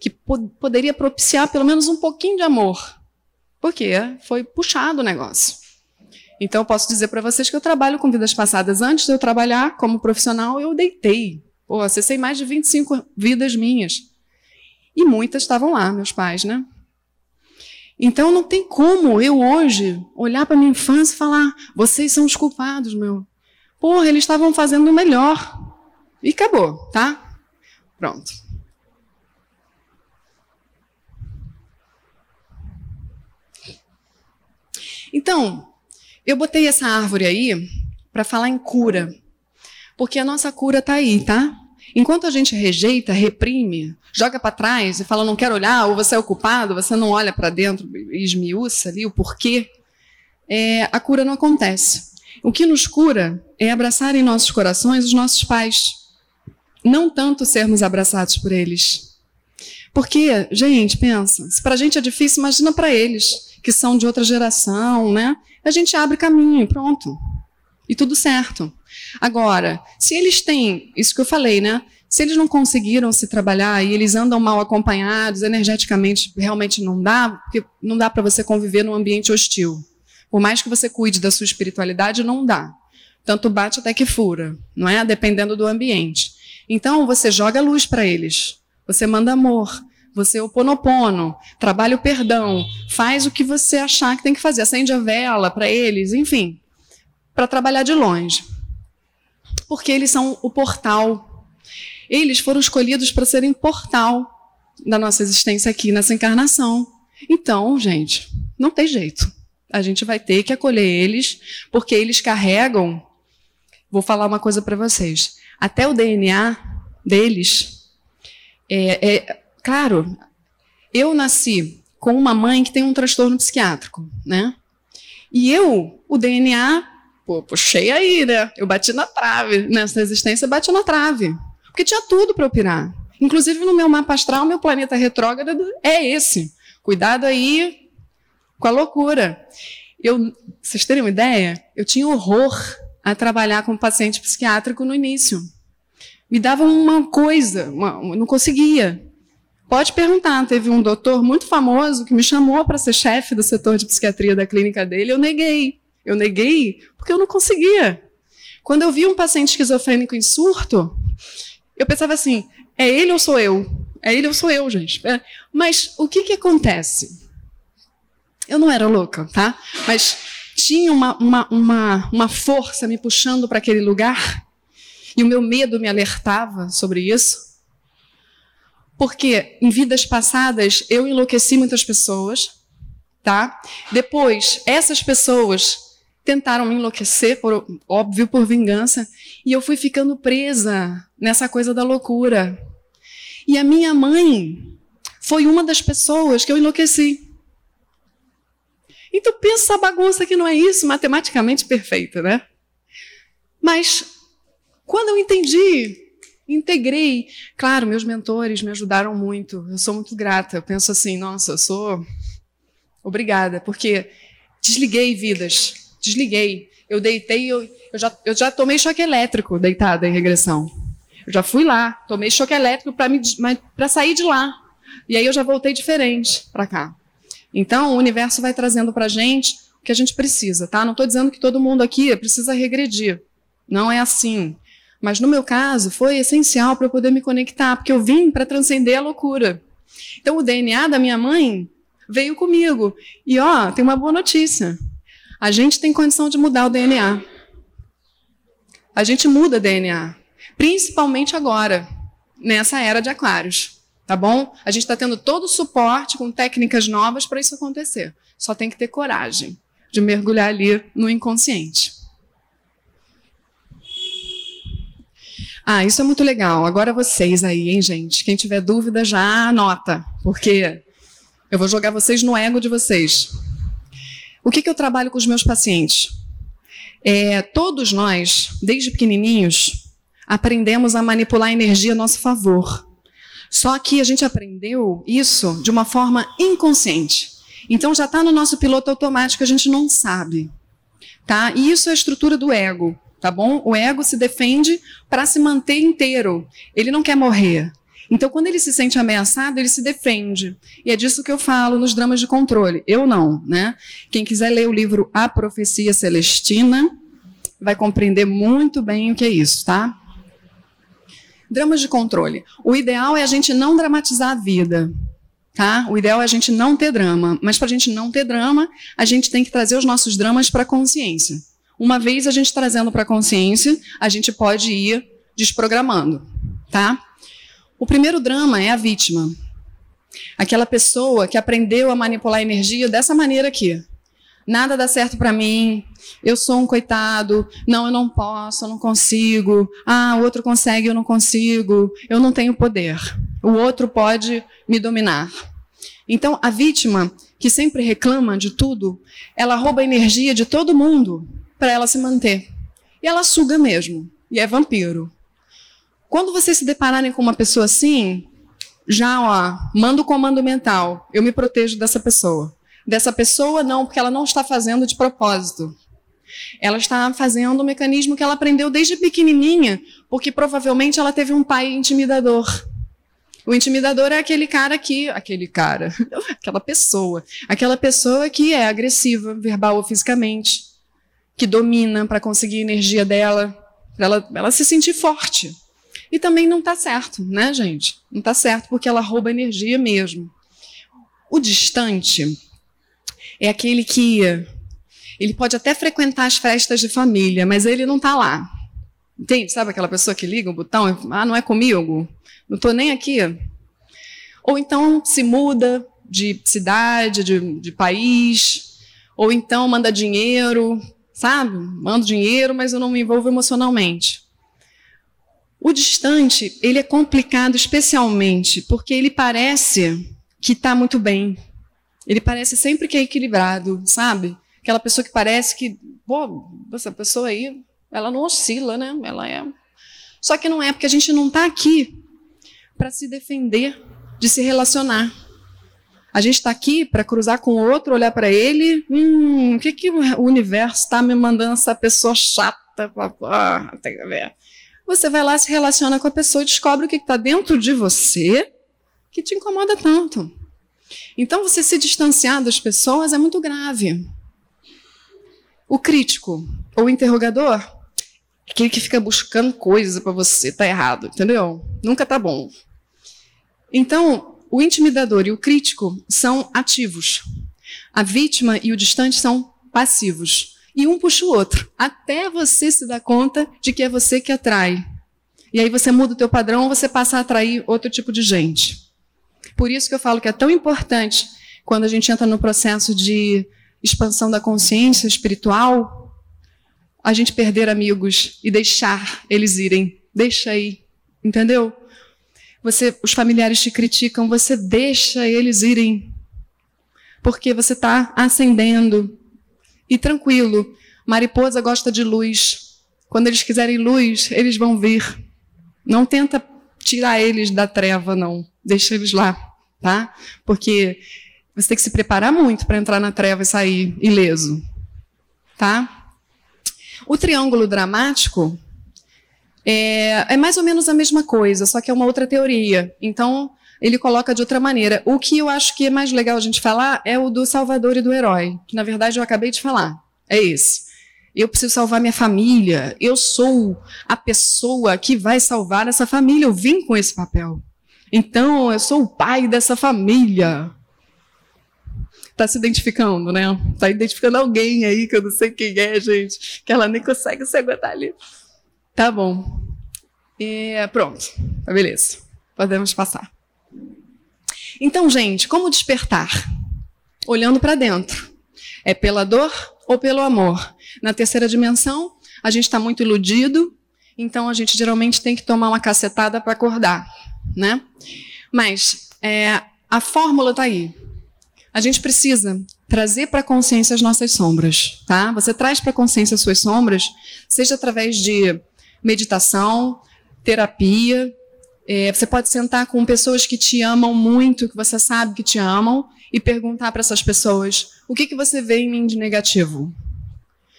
que pod poderia propiciar pelo menos um pouquinho de amor, porque foi puxado o negócio. Então, eu posso dizer para vocês que eu trabalho com vidas passadas. Antes de eu trabalhar como profissional, eu deitei. Pô, acessei mais de 25 vidas minhas. E muitas estavam lá, meus pais, né? Então não tem como eu hoje olhar para minha infância e falar: vocês são os culpados, meu. Porra, eles estavam fazendo o melhor. E acabou, tá? Pronto. Então, eu botei essa árvore aí para falar em cura. Porque a nossa cura está aí, tá? Enquanto a gente rejeita, reprime, joga para trás e fala não quero olhar, ou você é o culpado, você não olha para dentro e esmiuça ali o porquê, é, a cura não acontece. O que nos cura é abraçar em nossos corações os nossos pais, não tanto sermos abraçados por eles. Porque, gente, pensa, se para a gente é difícil, imagina para eles, que são de outra geração, né? A gente abre caminho, pronto. E tudo certo. Agora, se eles têm, isso que eu falei, né? Se eles não conseguiram se trabalhar e eles andam mal acompanhados, energeticamente realmente não dá, porque não dá para você conviver num ambiente hostil. Por mais que você cuide da sua espiritualidade, não dá. Tanto bate até que fura, não é? Dependendo do ambiente. Então, você joga luz para eles. Você manda amor. Você oponopono, trabalha o perdão, faz o que você achar que tem que fazer, acende a vela para eles, enfim, para trabalhar de longe. Porque eles são o portal. Eles foram escolhidos para serem portal da nossa existência aqui nessa encarnação. Então, gente, não tem jeito. A gente vai ter que acolher eles, porque eles carregam. Vou falar uma coisa para vocês. Até o DNA deles é, é, claro, eu nasci com uma mãe que tem um transtorno psiquiátrico, né? E eu, o DNA, pô, puxei aí, né? Eu bati na trave, nessa existência, bati na trave. Porque tinha tudo para eu pirar. Inclusive, no meu mapa astral, meu planeta retrógrado é esse. Cuidado aí com a loucura. Eu, vocês terem uma ideia, eu tinha horror a trabalhar com paciente psiquiátrico no início. Me dava uma coisa, uma, não conseguia. Pode perguntar, teve um doutor muito famoso que me chamou para ser chefe do setor de psiquiatria da clínica dele, eu neguei. Eu neguei porque eu não conseguia. Quando eu vi um paciente esquizofrênico em surto, eu pensava assim: é ele ou sou eu? É ele ou sou eu, gente? É. Mas o que, que acontece? Eu não era louca, tá? Mas tinha uma, uma, uma, uma força me puxando para aquele lugar e o meu medo me alertava sobre isso. Porque em vidas passadas eu enlouqueci muitas pessoas, tá? Depois, essas pessoas tentaram me enlouquecer, por, óbvio, por vingança, e eu fui ficando presa nessa coisa da loucura. E a minha mãe foi uma das pessoas que eu enlouqueci. Então pensa a bagunça que não é isso, matematicamente perfeita, né? Mas quando eu entendi integrei. Claro, meus mentores me ajudaram muito. Eu sou muito grata. Eu penso assim, nossa, eu sou obrigada, porque desliguei vidas, desliguei. Eu deitei, eu, eu, já, eu já tomei choque elétrico deitada em regressão. Eu já fui lá, tomei choque elétrico para sair de lá. E aí eu já voltei diferente para cá. Então, o universo vai trazendo para a gente o que a gente precisa, tá? Não estou dizendo que todo mundo aqui precisa regredir. Não é assim. Mas no meu caso, foi essencial para eu poder me conectar, porque eu vim para transcender a loucura. Então, o DNA da minha mãe veio comigo. E, ó, tem uma boa notícia. A gente tem condição de mudar o DNA. A gente muda DNA. Principalmente agora, nessa era de aquários. Tá bom? A gente está tendo todo o suporte com técnicas novas para isso acontecer. Só tem que ter coragem de mergulhar ali no inconsciente. Ah, isso é muito legal. Agora vocês aí, hein, gente? Quem tiver dúvida já anota, porque eu vou jogar vocês no ego de vocês. O que, que eu trabalho com os meus pacientes? É, todos nós, desde pequenininhos, aprendemos a manipular a energia a nosso favor. Só que a gente aprendeu isso de uma forma inconsciente. Então já está no nosso piloto automático, a gente não sabe. Tá? E isso é a estrutura do ego tá bom? O ego se defende para se manter inteiro. Ele não quer morrer. Então, quando ele se sente ameaçado, ele se defende. E é disso que eu falo nos dramas de controle. Eu não, né? Quem quiser ler o livro A Profecia Celestina vai compreender muito bem o que é isso, tá? Dramas de controle. O ideal é a gente não dramatizar a vida. Tá? O ideal é a gente não ter drama, mas para a gente não ter drama, a gente tem que trazer os nossos dramas para a consciência. Uma vez a gente trazendo para a consciência, a gente pode ir desprogramando, tá? O primeiro drama é a vítima. Aquela pessoa que aprendeu a manipular a energia dessa maneira aqui. Nada dá certo para mim, eu sou um coitado, não, eu não posso, eu não consigo. Ah, o outro consegue, eu não consigo, eu não tenho poder. O outro pode me dominar. Então, a vítima, que sempre reclama de tudo, ela rouba a energia de todo mundo para ela se manter. E ela suga mesmo, e é vampiro. Quando vocês se depararem com uma pessoa assim, já, ó, manda o comando mental. Eu me protejo dessa pessoa. Dessa pessoa, não, porque ela não está fazendo de propósito. Ela está fazendo um mecanismo que ela aprendeu desde pequenininha, porque provavelmente ela teve um pai intimidador. O intimidador é aquele cara que. Aquele cara. *laughs* aquela pessoa. Aquela pessoa que é agressiva, verbal ou fisicamente. Que domina para conseguir a energia dela, para ela, ela se sentir forte. E também não está certo, né, gente? Não está certo porque ela rouba energia mesmo. O distante é aquele que ele pode até frequentar as festas de família, mas ele não está lá. Entende? Sabe aquela pessoa que liga o botão e ah, não é comigo? não estou nem aqui. Ou então se muda de cidade, de, de país, ou então manda dinheiro, sabe? Mando dinheiro, mas eu não me envolvo emocionalmente. O distante, ele é complicado especialmente porque ele parece que está muito bem. Ele parece sempre que é equilibrado, sabe? Aquela pessoa que parece que, pô, essa pessoa aí, ela não oscila, né? Ela é. Só que não é, porque a gente não está aqui para se defender de se relacionar. A gente está aqui para cruzar com o outro, olhar para ele. Hum, o que, que o universo está me mandando essa pessoa chata? Ah, tem que ver. Você vai lá, se relaciona com a pessoa e descobre o que está dentro de você que te incomoda tanto. Então, você se distanciar das pessoas é muito grave. O crítico ou interrogador aquele que fica buscando coisa para você, tá errado, entendeu? Nunca tá bom. Então, o intimidador e o crítico são ativos. A vítima e o distante são passivos. E um puxa o outro, até você se dar conta de que é você que atrai. E aí você muda o teu padrão, você passa a atrair outro tipo de gente. Por isso que eu falo que é tão importante quando a gente entra no processo de expansão da consciência espiritual, a gente perder amigos e deixar eles irem. Deixa aí, entendeu? Você, os familiares te criticam, você deixa eles irem. Porque você está acendendo. E tranquilo, mariposa gosta de luz. Quando eles quiserem luz, eles vão vir. Não tenta tirar eles da treva, não. Deixa eles lá, tá? Porque você tem que se preparar muito para entrar na treva e sair ileso, tá? O triângulo dramático é, é mais ou menos a mesma coisa, só que é uma outra teoria. Então, ele coloca de outra maneira. O que eu acho que é mais legal a gente falar é o do salvador e do herói, que na verdade eu acabei de falar. É esse. Eu preciso salvar minha família. Eu sou a pessoa que vai salvar essa família. Eu vim com esse papel. Então, eu sou o pai dessa família está se identificando, né? Está identificando alguém aí que eu não sei quem é, gente, que ela nem consegue se aguentar ali. Tá bom. Pronto. Tá beleza. Podemos passar. Então, gente, como despertar? Olhando para dentro. É pela dor ou pelo amor? Na terceira dimensão, a gente está muito iludido, então a gente geralmente tem que tomar uma cacetada para acordar, né? Mas é, a fórmula está aí. A gente precisa trazer para a consciência as nossas sombras, tá? Você traz para a consciência as suas sombras, seja através de meditação, terapia. É, você pode sentar com pessoas que te amam muito, que você sabe que te amam, e perguntar para essas pessoas: o que, que você vê em mim de negativo?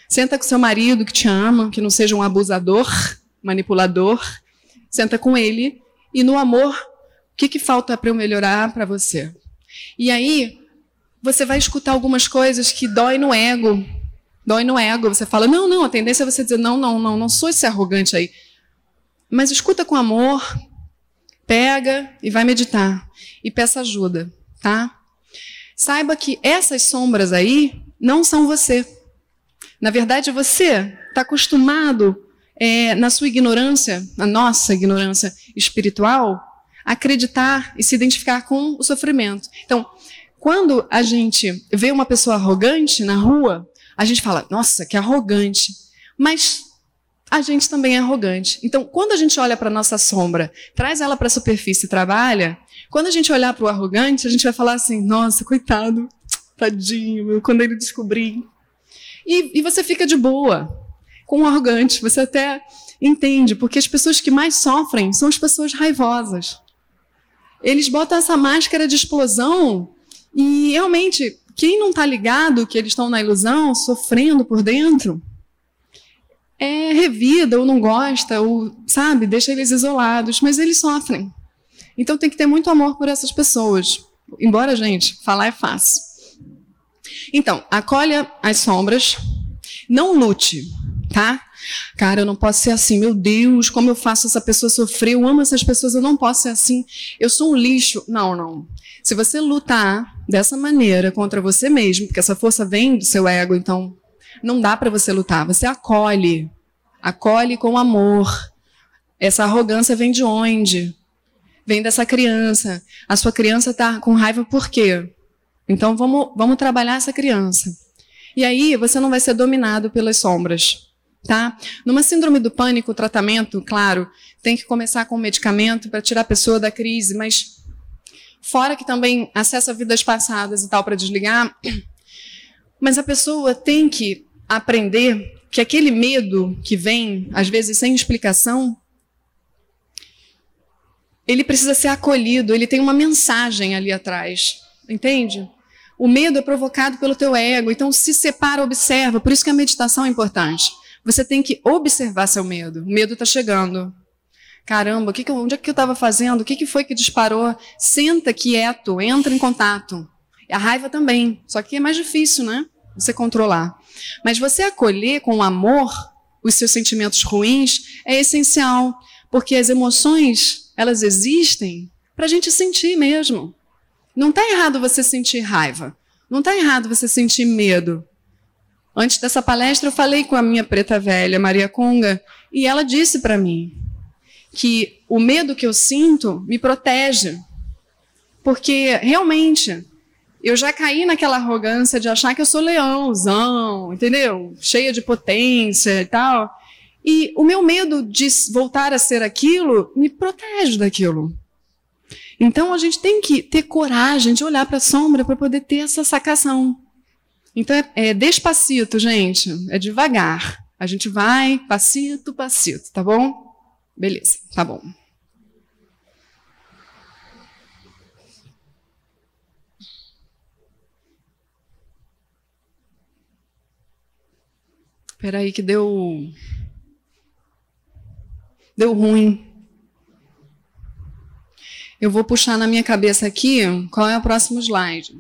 Senta com seu marido que te ama, que não seja um abusador, manipulador. Senta com ele e no amor, o que, que falta para eu melhorar para você? E aí, você vai escutar algumas coisas que dói no ego. Dói no ego. Você fala, não, não, a tendência é você dizer, não, não, não, não sou esse arrogante aí. Mas escuta com amor, pega e vai meditar. E peça ajuda, tá? Saiba que essas sombras aí não são você. Na verdade, você está acostumado, é, na sua ignorância, na nossa ignorância espiritual, acreditar e se identificar com o sofrimento. Então, quando a gente vê uma pessoa arrogante na rua, a gente fala, nossa, que arrogante. Mas a gente também é arrogante. Então, quando a gente olha para nossa sombra, traz ela para a superfície e trabalha, quando a gente olhar para o arrogante, a gente vai falar assim: nossa, coitado, tadinho, quando ele descobrir. E, e você fica de boa com o arrogante, você até entende, porque as pessoas que mais sofrem são as pessoas raivosas. Eles botam essa máscara de explosão e realmente, quem não está ligado que eles estão na ilusão, sofrendo por dentro, é revida ou não gosta, ou, sabe, deixa eles isolados, mas eles sofrem. Então tem que ter muito amor por essas pessoas. Embora, gente, falar é fácil. Então, acolha as sombras, não lute, tá? Cara, eu não posso ser assim. Meu Deus, como eu faço essa pessoa sofrer? Eu amo essas pessoas, eu não posso ser assim. Eu sou um lixo. Não, não. Se você lutar dessa maneira contra você mesmo, porque essa força vem do seu ego, então não dá para você lutar. Você acolhe. Acolhe com amor. Essa arrogância vem de onde? Vem dessa criança. A sua criança está com raiva por quê? Então vamos, vamos trabalhar essa criança. E aí você não vai ser dominado pelas sombras. Tá? Numa síndrome do pânico, o tratamento, claro, tem que começar com medicamento para tirar a pessoa da crise, mas fora que também acessa vidas passadas e tal para desligar, mas a pessoa tem que aprender que aquele medo que vem, às vezes sem explicação, ele precisa ser acolhido, ele tem uma mensagem ali atrás, entende? O medo é provocado pelo teu ego, então se separa, observa, por isso que a meditação é importante. Você tem que observar seu medo. O medo está chegando. Caramba, que que, onde é que eu estava fazendo? O que, que foi que disparou? Senta quieto, entra em contato. A raiva também, só que é mais difícil, né? Você controlar. Mas você acolher com amor os seus sentimentos ruins é essencial, porque as emoções, elas existem para a gente sentir mesmo. Não está errado você sentir raiva. Não está errado você sentir medo. Antes dessa palestra, eu falei com a minha preta velha, Maria Conga, e ela disse para mim que o medo que eu sinto me protege. Porque, realmente, eu já caí naquela arrogância de achar que eu sou leãozão, entendeu? Cheia de potência e tal. E o meu medo de voltar a ser aquilo me protege daquilo. Então a gente tem que ter coragem de olhar para a sombra para poder ter essa sacação. Então é, é despacito, gente. É devagar. A gente vai passito, passito, tá bom? Beleza, tá bom. Espera aí que deu deu ruim. Eu vou puxar na minha cabeça aqui qual é o próximo slide.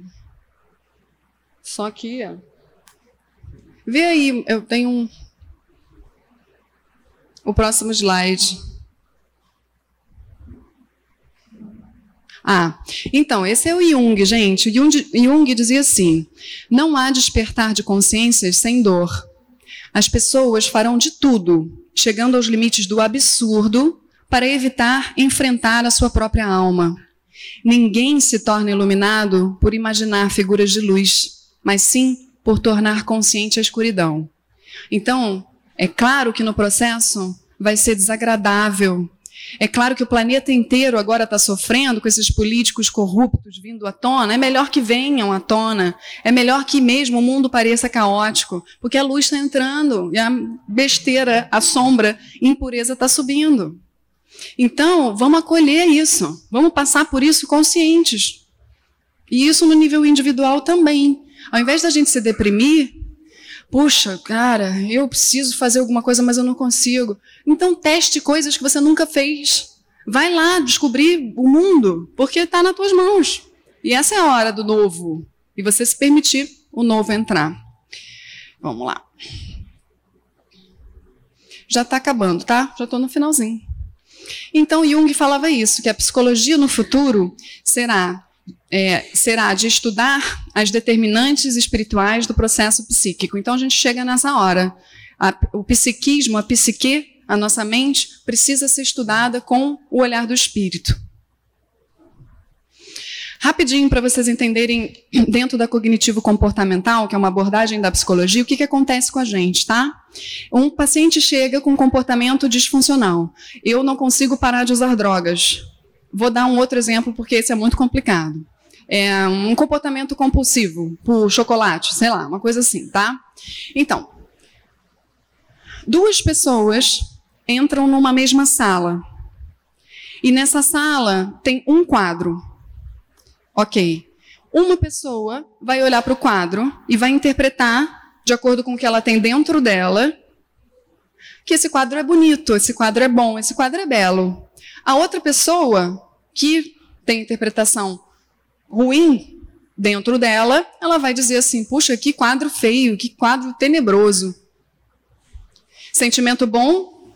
Só que. Vê aí, eu tenho um. O próximo slide. Ah, então, esse é o Jung, gente. Jung, Jung dizia assim: não há despertar de consciências sem dor. As pessoas farão de tudo, chegando aos limites do absurdo, para evitar enfrentar a sua própria alma. Ninguém se torna iluminado por imaginar figuras de luz mas sim por tornar consciente a escuridão. Então, é claro que no processo vai ser desagradável. É claro que o planeta inteiro agora está sofrendo com esses políticos corruptos vindo à tona. É melhor que venham à tona. É melhor que mesmo o mundo pareça caótico, porque a luz está entrando e a besteira, a sombra, a impureza está subindo. Então, vamos acolher isso. Vamos passar por isso conscientes. E isso no nível individual também. Ao invés da gente se deprimir, puxa, cara, eu preciso fazer alguma coisa, mas eu não consigo. Então teste coisas que você nunca fez. Vai lá descobrir o mundo, porque está nas tuas mãos. E essa é a hora do novo. E você se permitir o novo entrar. Vamos lá. Já está acabando, tá? Já estou no finalzinho. Então Jung falava isso, que a psicologia no futuro será é, será de estudar as determinantes espirituais do processo psíquico. Então a gente chega nessa hora. A, o psiquismo, a psique, a nossa mente, precisa ser estudada com o olhar do espírito. Rapidinho para vocês entenderem dentro da cognitivo comportamental, que é uma abordagem da psicologia, o que, que acontece com a gente, tá? Um paciente chega com comportamento disfuncional. Eu não consigo parar de usar drogas. Vou dar um outro exemplo porque esse é muito complicado. É um comportamento compulsivo por chocolate, sei lá, uma coisa assim, tá? Então, duas pessoas entram numa mesma sala. E nessa sala tem um quadro. Ok. Uma pessoa vai olhar para o quadro e vai interpretar, de acordo com o que ela tem dentro dela, que esse quadro é bonito, esse quadro é bom, esse quadro é belo. A outra pessoa, que tem interpretação ruim dentro dela, ela vai dizer assim: puxa, que quadro feio, que quadro tenebroso. Sentimento bom,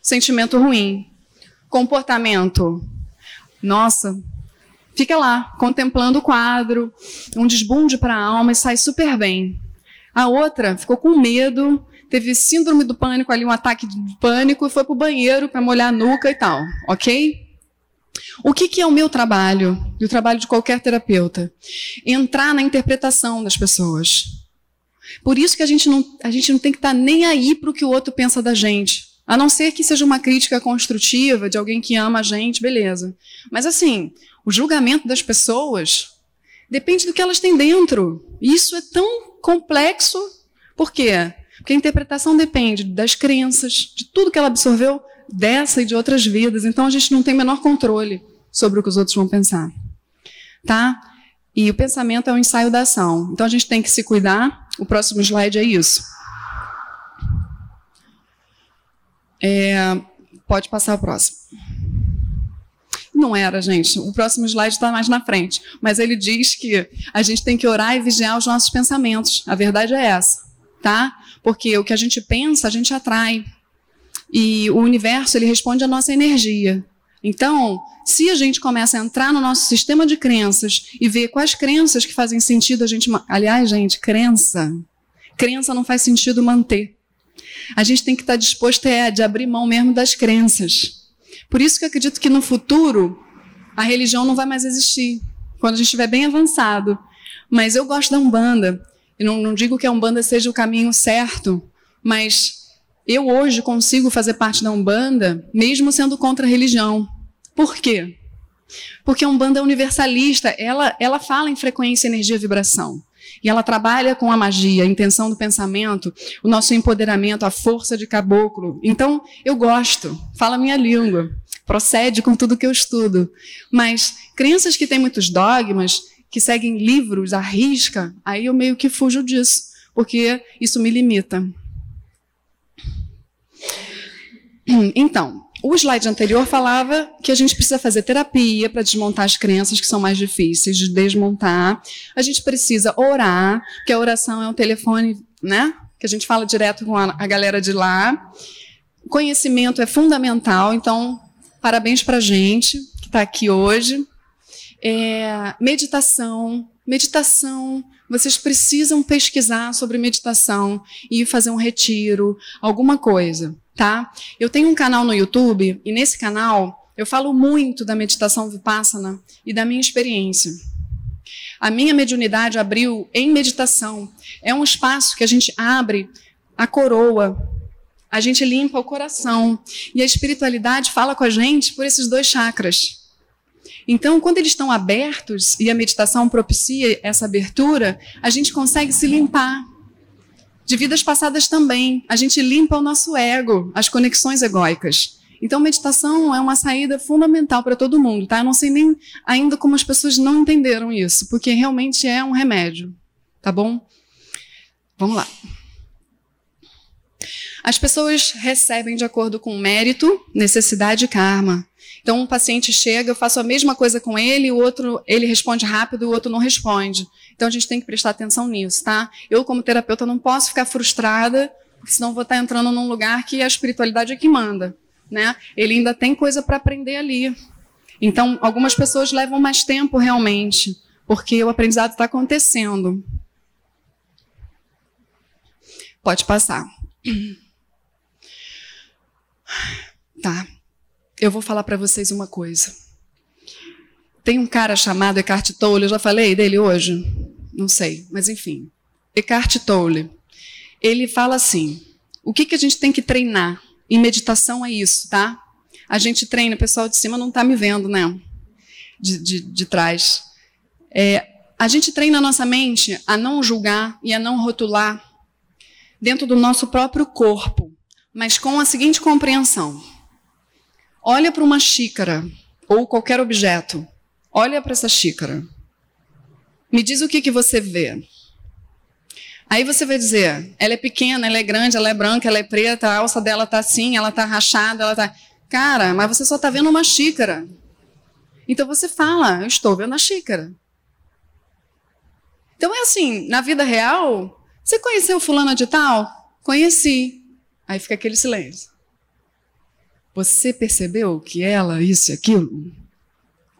sentimento ruim. Comportamento. Nossa, fica lá, contemplando o quadro, um desbunde para a alma e sai super bem. A outra ficou com medo, teve síndrome do pânico ali, um ataque de pânico, e foi para o banheiro para molhar a nuca e tal, ok? O que, que, é o meu trabalho e o trabalho de qualquer terapeuta? Entrar na interpretação das pessoas. Por isso que a gente não, a gente não tem que estar tá nem aí para o que o outro pensa da gente. A não ser que seja uma crítica construtiva de alguém que ama a gente, beleza. Mas assim, o julgamento das pessoas depende do que elas têm dentro. Isso é tão complexo. Por quê? Porque a interpretação depende das crenças, de tudo que ela absorveu dessa e de outras vidas. Então a gente não tem menor controle sobre o que os outros vão pensar. Tá? E o pensamento é o ensaio da ação. Então a gente tem que se cuidar. O próximo slide é isso. É, pode passar o próximo. Não era, gente. O próximo slide está mais na frente. Mas ele diz que a gente tem que orar e vigiar os nossos pensamentos. A verdade é essa, tá? Porque o que a gente pensa, a gente atrai. E o universo, ele responde à nossa energia. Então, se a gente começa a entrar no nosso sistema de crenças e ver quais crenças que fazem sentido a gente. Aliás, gente, crença. Crença não faz sentido manter. A gente tem que estar disposto é, de abrir mão mesmo das crenças. Por isso que eu acredito que no futuro a religião não vai mais existir, quando a gente estiver bem avançado. Mas eu gosto da Umbanda. Eu não, não digo que a Umbanda seja o caminho certo, mas eu hoje consigo fazer parte da Umbanda, mesmo sendo contra a religião. Por quê? Porque a Umbanda é universalista, ela, ela fala em frequência, energia, vibração. E ela trabalha com a magia, a intenção do pensamento, o nosso empoderamento, a força de caboclo. Então, eu gosto, fala a minha língua, procede com tudo que eu estudo. Mas crenças que têm muitos dogmas, que seguem livros à risca, aí eu meio que fujo disso, porque isso me limita. *clears throat* Então, o slide anterior falava que a gente precisa fazer terapia para desmontar as crenças que são mais difíceis de desmontar. A gente precisa orar, que a oração é um telefone, né? Que a gente fala direto com a, a galera de lá. Conhecimento é fundamental, então parabéns para a gente que está aqui hoje. É, meditação, meditação. Vocês precisam pesquisar sobre meditação e fazer um retiro, alguma coisa tá? Eu tenho um canal no YouTube e nesse canal eu falo muito da meditação vipassana e da minha experiência. A minha mediunidade abriu em meditação. É um espaço que a gente abre a coroa, a gente limpa o coração e a espiritualidade fala com a gente por esses dois chakras. Então, quando eles estão abertos e a meditação propicia essa abertura, a gente consegue se limpar de vidas passadas também. A gente limpa o nosso ego, as conexões egóicas. Então, meditação é uma saída fundamental para todo mundo, tá? Eu não sei nem ainda como as pessoas não entenderam isso, porque realmente é um remédio, tá bom? Vamos lá. As pessoas recebem de acordo com mérito, necessidade e karma. Então, um paciente chega, eu faço a mesma coisa com ele, o outro, ele responde rápido, o outro não responde. Então a gente tem que prestar atenção nisso, tá? Eu, como terapeuta, não posso ficar frustrada, senão vou estar entrando num lugar que a espiritualidade é que manda, né? Ele ainda tem coisa para aprender ali. Então, algumas pessoas levam mais tempo realmente, porque o aprendizado está acontecendo. Pode passar. Tá. Eu vou falar para vocês uma coisa. Tem um cara chamado Eckhart Tolle, eu já falei dele hoje? Não sei, mas enfim. Eckhart Tolle. Ele fala assim: o que, que a gente tem que treinar? E meditação é isso, tá? A gente treina, o pessoal de cima não está me vendo, né? De, de, de trás. É, a gente treina a nossa mente a não julgar e a não rotular dentro do nosso próprio corpo, mas com a seguinte compreensão: olha para uma xícara ou qualquer objeto, olha para essa xícara, me diz o que, que você vê. Aí você vai dizer, ela é pequena, ela é grande, ela é branca, ela é preta, a alça dela tá assim, ela tá rachada, ela tá. Cara, mas você só tá vendo uma xícara. Então você fala, eu estou vendo a xícara. Então é assim, na vida real, você conheceu fulana de tal? Conheci. Aí fica aquele silêncio. Você percebeu que ela, isso e aquilo?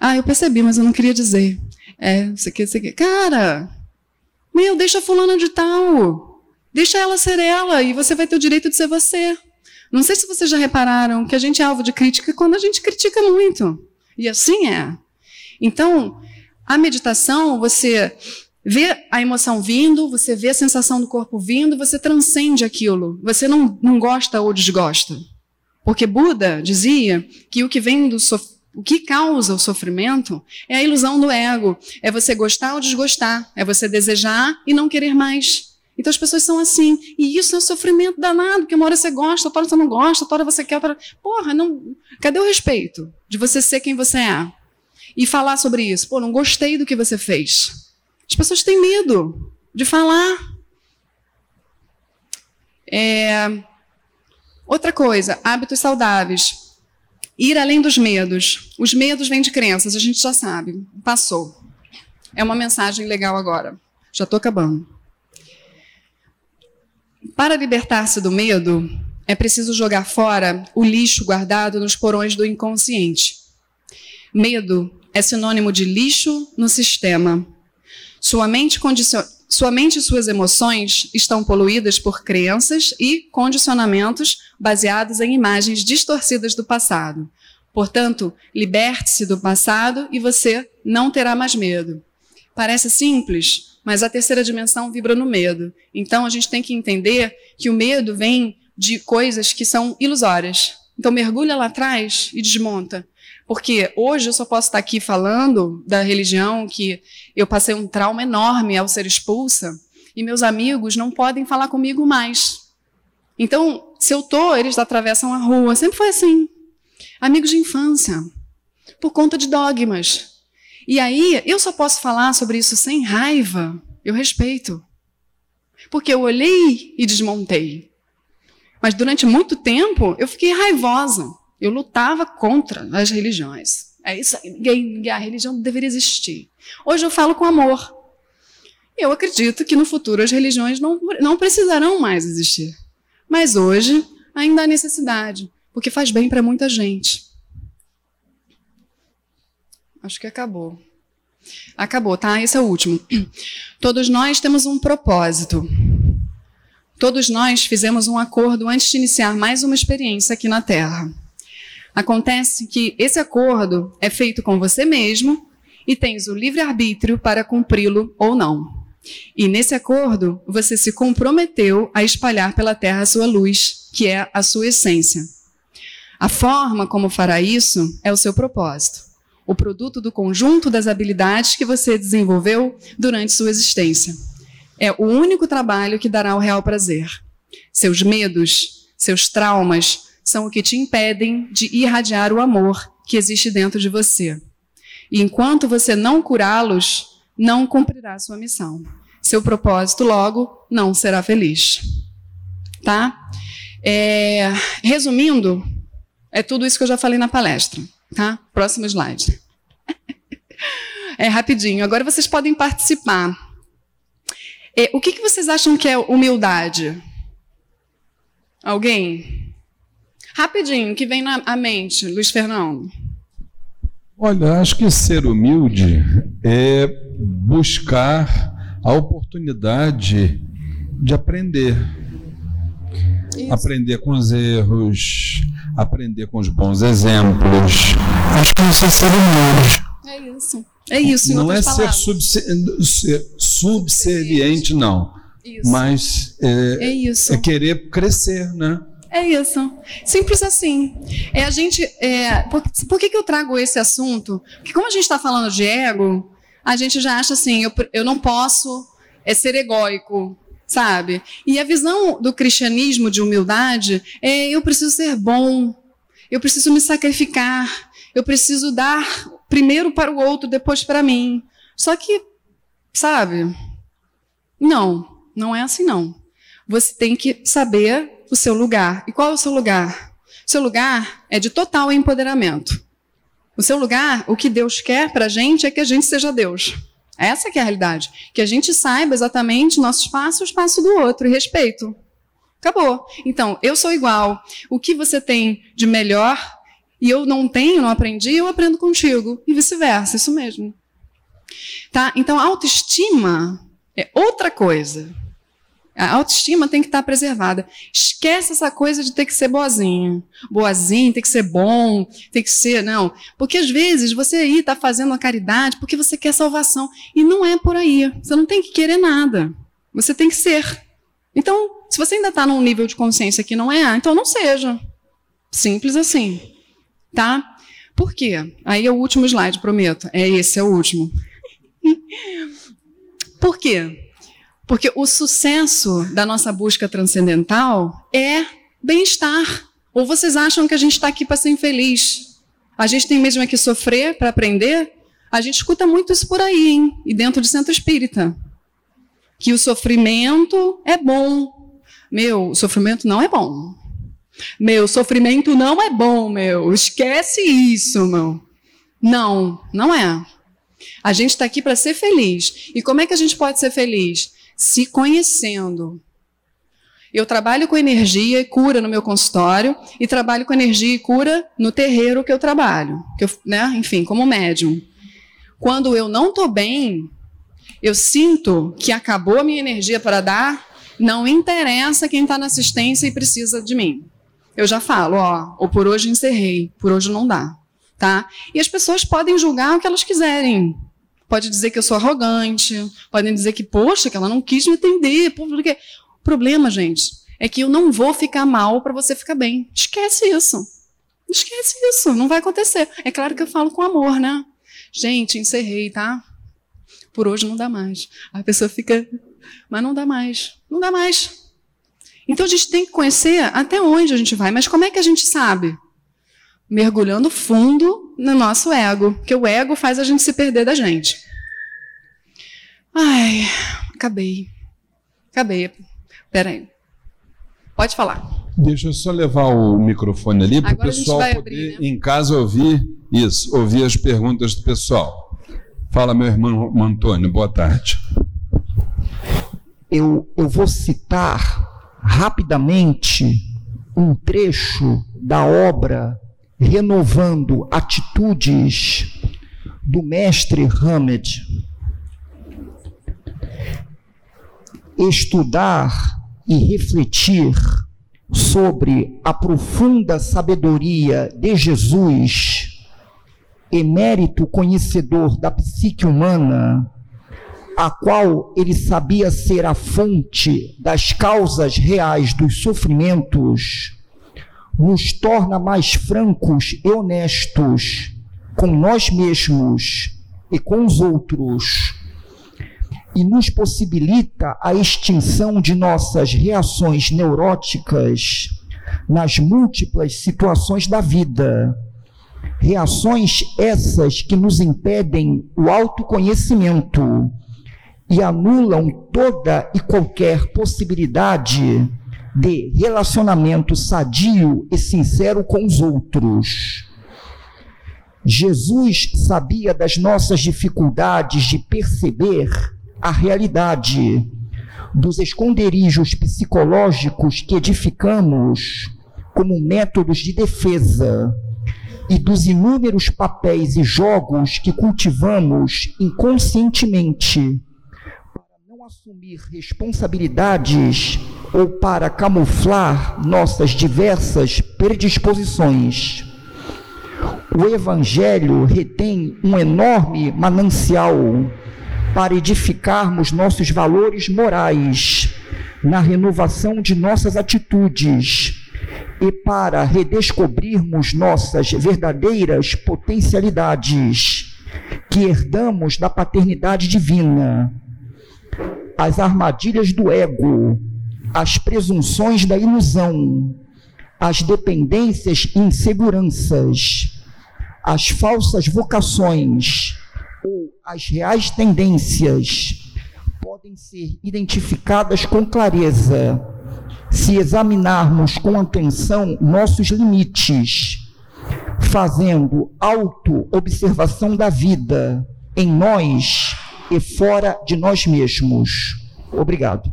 Ah, eu percebi, mas eu não queria dizer. É, isso aqui, isso aqui. Cara, meu, deixa a fulana de tal. Deixa ela ser ela e você vai ter o direito de ser você. Não sei se vocês já repararam que a gente é alvo de crítica quando a gente critica muito. E assim é. Então, a meditação, você vê a emoção vindo, você vê a sensação do corpo vindo, você transcende aquilo. Você não, não gosta ou desgosta. Porque Buda dizia que o que vem do o que causa o sofrimento é a ilusão do ego. É você gostar ou desgostar. É você desejar e não querer mais. Então as pessoas são assim. E isso é um sofrimento danado, porque uma hora você gosta, outra hora você não gosta, outra hora você quer. Outra... Porra, não... cadê o respeito de você ser quem você é? E falar sobre isso. Pô, não gostei do que você fez. As pessoas têm medo de falar. É... Outra coisa, hábitos saudáveis. Ir além dos medos. Os medos vêm de crenças, a gente já sabe. Passou. É uma mensagem legal agora. Já estou acabando. Para libertar-se do medo, é preciso jogar fora o lixo guardado nos porões do inconsciente. Medo é sinônimo de lixo no sistema. Sua mente, condicion... Sua mente e suas emoções estão poluídas por crenças e condicionamentos baseados em imagens distorcidas do passado. Portanto, liberte-se do passado e você não terá mais medo. Parece simples, mas a terceira dimensão vibra no medo. Então a gente tem que entender que o medo vem de coisas que são ilusórias. Então mergulha lá atrás e desmonta. Porque hoje eu só posso estar aqui falando da religião que eu passei um trauma enorme ao ser expulsa e meus amigos não podem falar comigo mais. Então, se eu tô, eles atravessam a rua, sempre foi assim. Amigos de infância, por conta de dogmas. E aí, eu só posso falar sobre isso sem raiva. Eu respeito. Porque eu olhei e desmontei. Mas durante muito tempo, eu fiquei raivosa. Eu lutava contra as religiões. É isso a religião deveria existir. Hoje eu falo com amor. Eu acredito que no futuro as religiões não, não precisarão mais existir. Mas hoje ainda há necessidade, porque faz bem para muita gente. Acho que acabou. Acabou, tá? Esse é o último. *clears throat* Todos nós temos um propósito. Todos nós fizemos um acordo antes de iniciar mais uma experiência aqui na Terra. Acontece que esse acordo é feito com você mesmo e tens o livre-arbítrio para cumpri-lo ou não. E nesse acordo, você se comprometeu a espalhar pela terra a sua luz, que é a sua essência. A forma como fará isso é o seu propósito, o produto do conjunto das habilidades que você desenvolveu durante sua existência. É o único trabalho que dará o real prazer. Seus medos, seus traumas, são o que te impedem de irradiar o amor que existe dentro de você. E enquanto você não curá-los, não cumprirá sua missão. Seu propósito, logo, não será feliz. Tá? É, resumindo, é tudo isso que eu já falei na palestra. Tá? Próximo slide. *laughs* É rapidinho. Agora vocês podem participar. É, o que, que vocês acham que é humildade? Alguém? Rapidinho, que vem na mente, Luiz Fernando. Olha, acho que ser humilde é buscar a oportunidade de aprender. Isso. Aprender com os erros, aprender com os bons exemplos. Acho que isso é ser humilde. É isso. É isso, Não é ser, subse ser, subserviente, não. Isso. Mas é, é, é querer crescer, né? É isso. Simples assim. É a gente. É, por, por que, que eu trago esse assunto? Porque como a gente está falando de ego, a gente já acha assim, eu, eu não posso é ser egóico, sabe? E a visão do cristianismo de humildade é eu preciso ser bom, eu preciso me sacrificar, eu preciso dar primeiro para o outro, depois para mim. Só que, sabe? Não, não é assim não. Você tem que saber o seu lugar. E qual é o seu lugar? O seu lugar é de total empoderamento. O seu lugar, o que Deus quer para a gente é que a gente seja Deus. Essa é a realidade. Que a gente saiba exatamente nosso espaço e o espaço do outro e respeito. Acabou. Então, eu sou igual. O que você tem de melhor e eu não tenho, não aprendi, eu aprendo contigo. E vice-versa, isso mesmo. Tá? Então, autoestima é outra coisa. A autoestima tem que estar preservada. Esquece essa coisa de ter que ser boazinho. Boazinho, tem que ser bom, tem que ser. Não. Porque às vezes você aí está fazendo a caridade porque você quer salvação. E não é por aí. Você não tem que querer nada. Você tem que ser. Então, se você ainda está num nível de consciência que não é, ah, então não seja. Simples assim. Tá? Por quê? Aí é o último slide, prometo. É esse, é o último. *laughs* Por quê? Porque o sucesso da nossa busca transcendental é bem-estar. Ou vocês acham que a gente está aqui para ser infeliz? A gente tem mesmo que sofrer para aprender? A gente escuta muito isso por aí, hein? E dentro do centro espírita. Que o sofrimento é bom. Meu, o sofrimento não é bom. Meu, sofrimento não é bom, meu. Esquece isso, meu. Não, não é. A gente está aqui para ser feliz. E como é que a gente pode ser feliz? Se conhecendo. Eu trabalho com energia e cura no meu consultório e trabalho com energia e cura no terreiro que eu trabalho, que eu, né, enfim, como médium. Quando eu não estou bem, eu sinto que acabou a minha energia para dar, não interessa quem está na assistência e precisa de mim. Eu já falo, ó, ou por hoje encerrei, por hoje não dá, tá? E as pessoas podem julgar o que elas quiserem, Pode dizer que eu sou arrogante, podem dizer que, poxa, que ela não quis me entender. Porque... O problema, gente, é que eu não vou ficar mal para você ficar bem. Esquece isso. Esquece isso, não vai acontecer. É claro que eu falo com amor, né? Gente, encerrei, tá? Por hoje não dá mais. A pessoa fica, mas não dá mais. Não dá mais. Então a gente tem que conhecer até onde a gente vai. Mas como é que a gente sabe? mergulhando fundo no nosso ego, que o ego faz a gente se perder da gente. Ai, acabei. Acabei. Peraí. Pode falar. Deixa eu só levar o microfone ali para o pessoal poder, abrir, né? em casa, ouvir isso, ouvir as perguntas do pessoal. Fala, meu irmão Antônio, boa tarde. Eu, eu vou citar rapidamente um trecho da obra renovando atitudes do mestre Hamed. Estudar e refletir sobre a profunda sabedoria de Jesus, emérito conhecedor da psique humana, a qual ele sabia ser a fonte das causas reais dos sofrimentos, nos torna mais francos e honestos com nós mesmos e com os outros e nos possibilita a extinção de nossas reações neuróticas nas múltiplas situações da vida. Reações essas que nos impedem o autoconhecimento e anulam toda e qualquer possibilidade de relacionamento sadio e sincero com os outros. Jesus sabia das nossas dificuldades de perceber a realidade, dos esconderijos psicológicos que edificamos como métodos de defesa e dos inúmeros papéis e jogos que cultivamos inconscientemente assumir responsabilidades ou para camuflar nossas diversas predisposições. O Evangelho retém um enorme manancial para edificarmos nossos valores morais, na renovação de nossas atitudes e para redescobrirmos nossas verdadeiras potencialidades que herdamos da paternidade divina. As armadilhas do ego, as presunções da ilusão, as dependências e inseguranças, as falsas vocações ou as reais tendências podem ser identificadas com clareza se examinarmos com atenção nossos limites, fazendo auto-observação da vida em nós e fora de nós mesmos. Obrigado.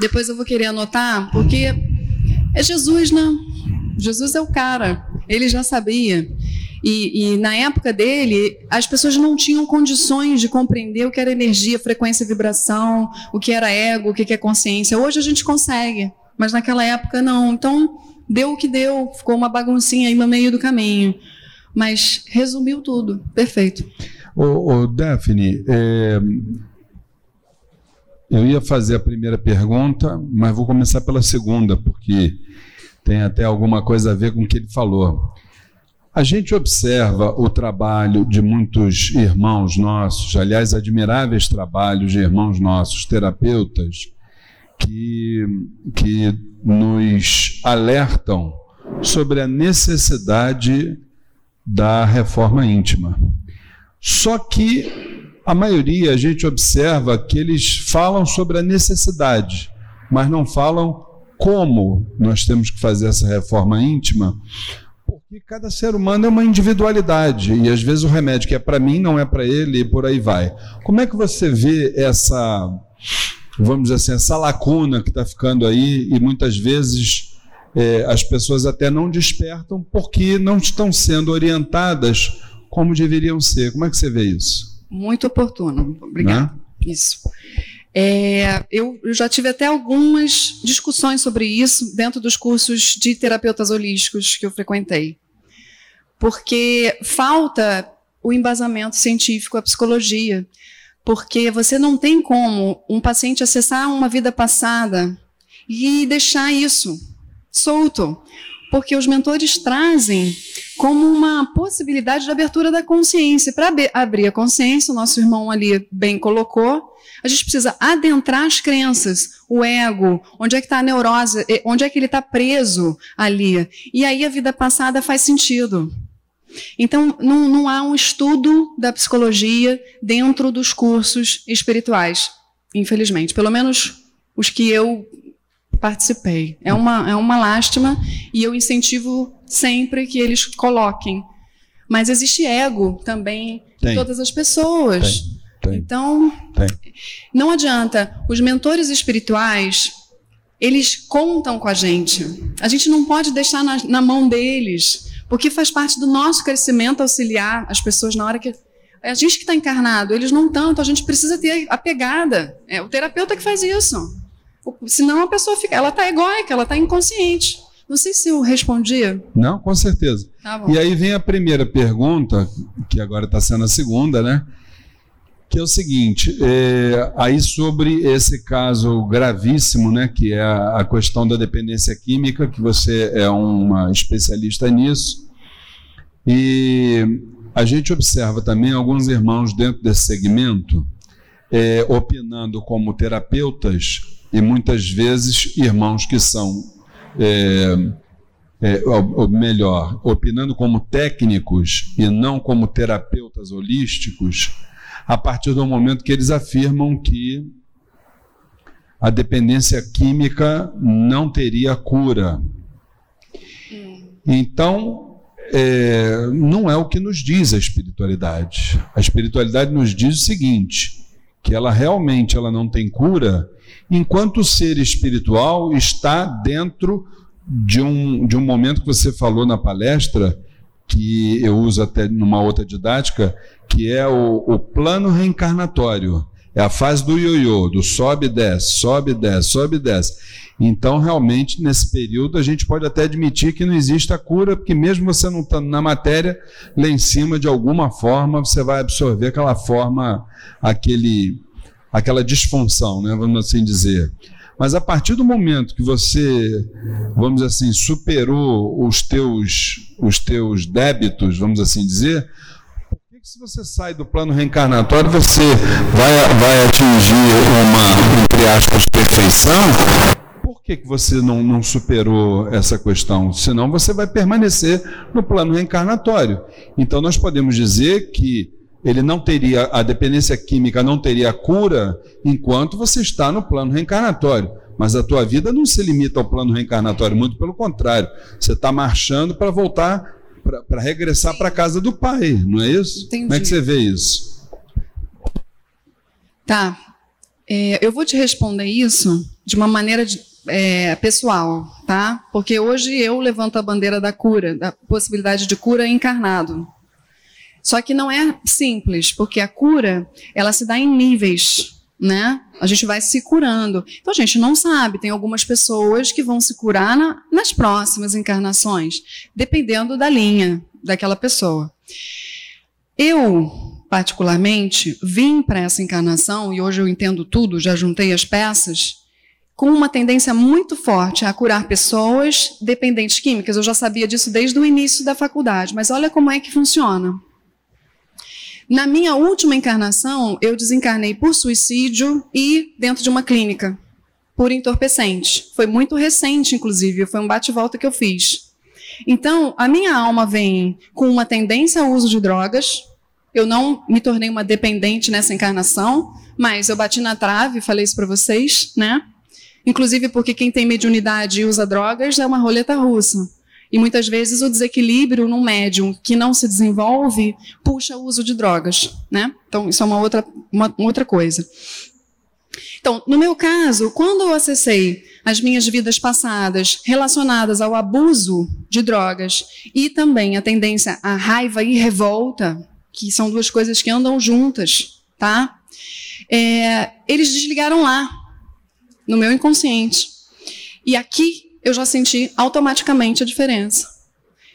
Depois eu vou querer anotar, porque é Jesus, né? Jesus é o cara. Ele já sabia. E, e, na época dele, as pessoas não tinham condições de compreender o que era energia, frequência vibração, o que era ego, o que é consciência. Hoje a gente consegue, mas naquela época não. Então, deu o que deu, ficou uma baguncinha aí no meio do caminho. Mas resumiu tudo, perfeito. Ô Daphne, é... eu ia fazer a primeira pergunta, mas vou começar pela segunda, porque tem até alguma coisa a ver com o que ele falou. A gente observa o trabalho de muitos irmãos nossos, aliás, admiráveis trabalhos de irmãos nossos, terapeutas, que, que nos alertam sobre a necessidade da reforma íntima. Só que a maioria a gente observa que eles falam sobre a necessidade, mas não falam como nós temos que fazer essa reforma íntima, porque cada ser humano é uma individualidade e às vezes o remédio que é para mim não é para ele e por aí vai. Como é que você vê essa, vamos dizer assim, essa lacuna que está ficando aí e muitas vezes é, as pessoas até não despertam porque não estão sendo orientadas como deveriam ser. Como é que você vê isso? Muito oportuno. Obrigada. Né? Isso. É, eu, eu, já tive até algumas discussões sobre isso dentro dos cursos de terapeutas holísticos que eu frequentei. Porque falta o embasamento científico, a psicologia. Porque você não tem como um paciente acessar uma vida passada e deixar isso solto. Porque os mentores trazem como uma possibilidade de abertura da consciência. Para abrir a consciência, o nosso irmão ali bem colocou, a gente precisa adentrar as crenças, o ego, onde é que está a neurose, onde é que ele está preso ali. E aí a vida passada faz sentido. Então, não, não há um estudo da psicologia dentro dos cursos espirituais, infelizmente. Pelo menos os que eu participei. É uma, é uma lástima e eu incentivo sempre que eles coloquem. Mas existe ego também Tem. em todas as pessoas. Tem. Tem. Então, não adianta. Os mentores espirituais, eles contam com a gente. A gente não pode deixar na, na mão deles, porque faz parte do nosso crescimento auxiliar as pessoas na hora que. A gente que está encarnado, eles não tanto, a gente precisa ter a pegada. É o terapeuta que faz isso. Senão a pessoa fica, ela está egóica, ela está inconsciente. Não sei se eu respondi. Não, com certeza. Tá e aí vem a primeira pergunta, que agora está sendo a segunda, né? Que é o seguinte, é, aí sobre esse caso gravíssimo, né, que é a, a, questão da dependência química, que você é uma especialista nisso, e a gente observa também alguns irmãos dentro desse segmento é, opinando como terapeutas e muitas vezes irmãos que são é, é, ou melhor, opinando como técnicos e não como terapeutas holísticos, a partir do momento que eles afirmam que a dependência química não teria cura. Então, é, não é o que nos diz a espiritualidade. A espiritualidade nos diz o seguinte: que ela realmente ela não tem cura, enquanto o ser espiritual está dentro de um, de um momento que você falou na palestra, que eu uso até numa outra didática, que é o, o plano reencarnatório. É a fase do ioiô, do sobe e desce, sobe e desce, sobe e desce. Então, realmente, nesse período, a gente pode até admitir que não existe a cura, porque mesmo você não estando na matéria, lá em cima, de alguma forma, você vai absorver aquela forma, aquele, aquela disfunção, né, vamos assim dizer. Mas a partir do momento que você, vamos dizer assim, superou os teus, os teus débitos, vamos assim dizer, se você sai do plano reencarnatório, você vai, vai atingir uma, entre aspas, perfeição. Por que, que você não, não superou essa questão? Senão você vai permanecer no plano reencarnatório. Então nós podemos dizer que ele não teria, a dependência química não teria cura enquanto você está no plano reencarnatório. Mas a tua vida não se limita ao plano reencarnatório, muito pelo contrário. Você está marchando para voltar para regressar para a casa do pai, não é isso? Entendi. Como é que você vê isso? Tá. É, eu vou te responder isso de uma maneira de, é, pessoal, tá? Porque hoje eu levanto a bandeira da cura, da possibilidade de cura encarnado. Só que não é simples, porque a cura ela se dá em níveis né? A gente vai se curando. Então a gente não sabe, tem algumas pessoas que vão se curar na, nas próximas encarnações, dependendo da linha daquela pessoa. Eu, particularmente, vim para essa encarnação, e hoje eu entendo tudo, já juntei as peças, com uma tendência muito forte a curar pessoas dependentes químicas. Eu já sabia disso desde o início da faculdade, mas olha como é que funciona. Na minha última encarnação, eu desencarnei por suicídio e dentro de uma clínica, por entorpecente. Foi muito recente, inclusive, foi um bate-volta que eu fiz. Então, a minha alma vem com uma tendência ao uso de drogas. Eu não me tornei uma dependente nessa encarnação, mas eu bati na trave, falei isso para vocês, né? Inclusive porque quem tem mediunidade e usa drogas é uma roleta russa. E muitas vezes o desequilíbrio num médium que não se desenvolve puxa o uso de drogas, né? Então isso é uma outra, uma, outra coisa. Então, no meu caso, quando eu acessei as minhas vidas passadas relacionadas ao abuso de drogas e também a tendência à raiva e revolta, que são duas coisas que andam juntas, tá? É, eles desligaram lá, no meu inconsciente. E aqui eu já senti automaticamente a diferença.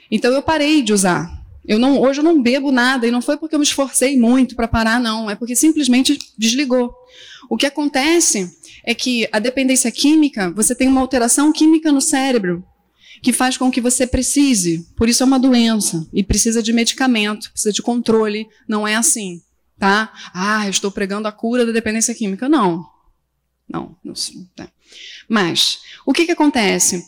Então eu parei de usar. Eu não, hoje eu não bebo nada e não foi porque eu me esforcei muito para parar, não. É porque simplesmente desligou. O que acontece é que a dependência química, você tem uma alteração química no cérebro que faz com que você precise. Por isso é uma doença e precisa de medicamento, precisa de controle. Não é assim, tá? Ah, eu estou pregando a cura da dependência química. Não, não, não. Tá. Mas, o que, que acontece?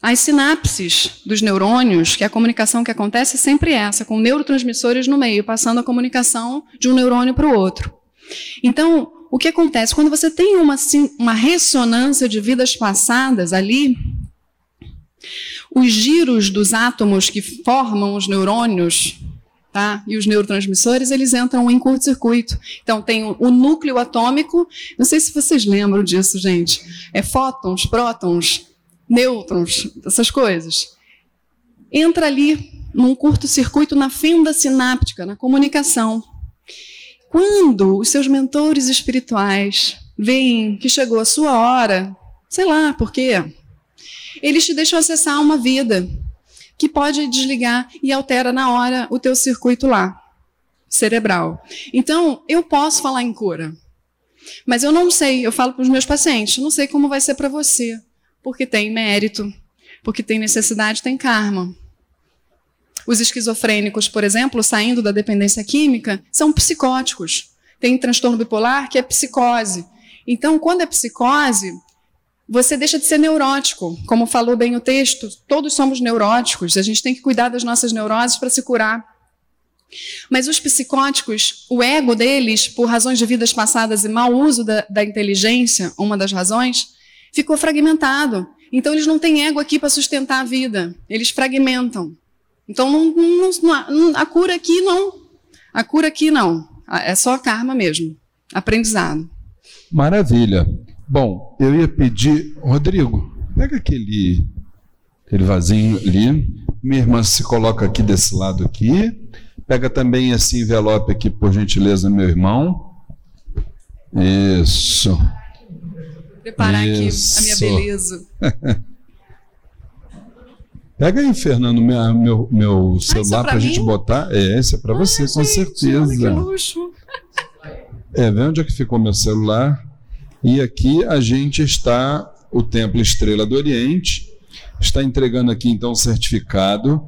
As sinapses dos neurônios, que é a comunicação que acontece é sempre essa, com neurotransmissores no meio, passando a comunicação de um neurônio para o outro. Então, o que acontece? Quando você tem uma, uma ressonância de vidas passadas ali, os giros dos átomos que formam os neurônios Tá? E os neurotransmissores, eles entram em curto-circuito. Então, tem o, núcleo atômico, não sei se vocês lembram disso, gente. É fótons, prótons, nêutrons, essas coisas. Entra ali num curto-circuito na fenda sináptica, na comunicação. Quando os seus mentores espirituais veem que chegou a sua hora, sei lá por quê, eles te deixam acessar uma vida que pode desligar e altera na hora o teu circuito lá, cerebral. Então, eu posso falar em cura. Mas eu não sei, eu falo para os meus pacientes, não sei como vai ser para você, porque tem mérito, porque tem necessidade, tem karma. Os esquizofrênicos, por exemplo, saindo da dependência química, são psicóticos. Tem transtorno bipolar que é psicose. Então, quando é psicose, você deixa de ser neurótico. Como falou bem o texto, todos somos neuróticos, a gente tem que cuidar das nossas neuroses para se curar. Mas os psicóticos, o ego deles, por razões de vidas passadas e mau uso da, da inteligência, uma das razões, ficou fragmentado. Então eles não têm ego aqui para sustentar a vida, eles fragmentam. Então não, não, a cura aqui não. A cura aqui não. É só karma mesmo. Aprendizado. Maravilha. Bom, eu ia pedir, Rodrigo, pega aquele, aquele vasinho ali. Minha irmã se coloca aqui desse lado aqui. Pega também esse envelope aqui, por gentileza, meu irmão. Isso. Preparar Isso. aqui a minha beleza. *laughs* Pega aí, Fernando, minha, meu, meu celular para a gente botar. É, esse é para você, com certeza. que luxo. É, vê onde é que ficou meu celular. E aqui a gente está, o Templo Estrela do Oriente, está entregando aqui então o certificado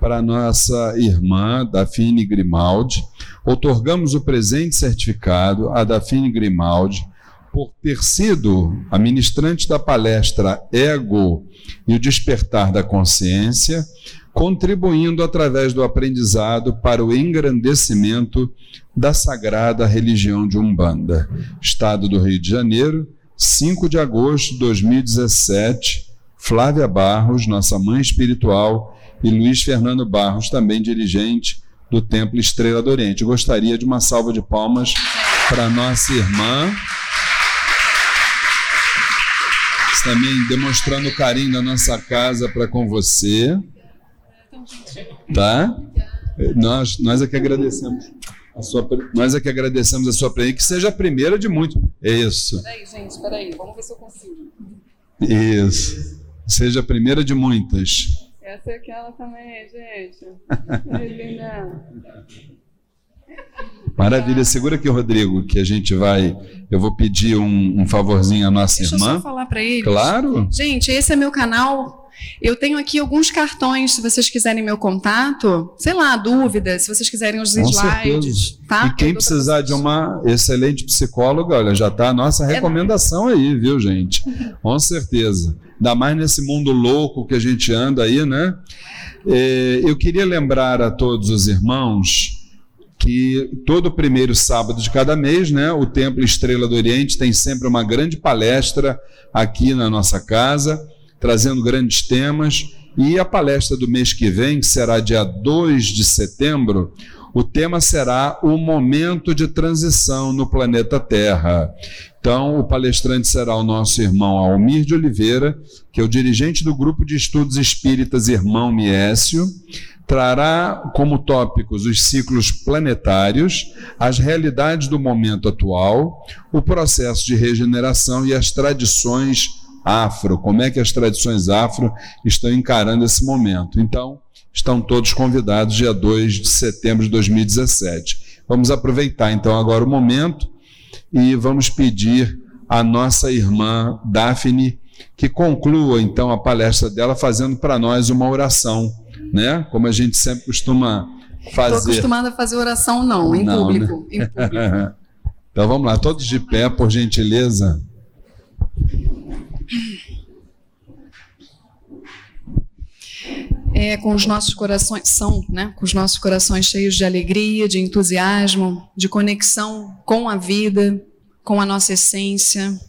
para a nossa irmã Dafine Grimaldi. Otorgamos o presente certificado a Dafine Grimaldi por ter sido a ministrante da palestra Ego e o Despertar da Consciência, contribuindo através do aprendizado para o engrandecimento da sagrada religião de Umbanda. Estado do Rio de Janeiro, 5 de agosto de 2017. Flávia Barros, nossa mãe espiritual, e Luiz Fernando Barros, também dirigente do Templo Estrela do Oriente. Gostaria de uma salva de palmas para nossa irmã. Também demonstrando o carinho da nossa casa para com você. Tá? Nós, nós é que agradecemos. A sua, nós é que agradecemos a sua presença, que seja a primeira de muito. Isso. Peraí, gente, peraí, vamos ver se eu consigo. Isso. Seja a primeira de muitas. Essa é aquela também, gente. linda. Maravilha, segura aqui, Rodrigo, que a gente vai. Eu vou pedir um, um favorzinho à nossa Deixa irmã. Deixa eu só falar para ele. Claro. Gente, esse é meu canal eu tenho aqui alguns cartões, se vocês quiserem meu contato, sei lá, dúvidas, se vocês quiserem os Com slides. Tá? E quem precisar de uma excelente psicóloga, olha, já está a nossa é recomendação é... aí, viu, gente? Com certeza. Ainda mais nesse mundo louco que a gente anda aí, né? É, eu queria lembrar a todos os irmãos que todo primeiro sábado de cada mês, né, o Templo Estrela do Oriente tem sempre uma grande palestra aqui na nossa casa trazendo grandes temas. E a palestra do mês que vem, que será dia 2 de setembro, o tema será o momento de transição no planeta Terra. Então, o palestrante será o nosso irmão Almir de Oliveira, que é o dirigente do grupo de estudos espíritas Irmão Miécio. Trará como tópicos os ciclos planetários, as realidades do momento atual, o processo de regeneração e as tradições afro, como é que as tradições afro estão encarando esse momento. Então, estão todos convidados dia 2 de setembro de 2017. Vamos aproveitar então agora o momento e vamos pedir à nossa irmã Daphne que conclua então a palestra dela fazendo para nós uma oração, né? Como a gente sempre costuma fazer. Estou acostumada a fazer oração não, em não, público. Né? Em público. *laughs* então vamos lá, todos de pé, por gentileza. É, com os nossos corações são, né, com os nossos corações cheios de alegria, de entusiasmo, de conexão com a vida, com a nossa essência.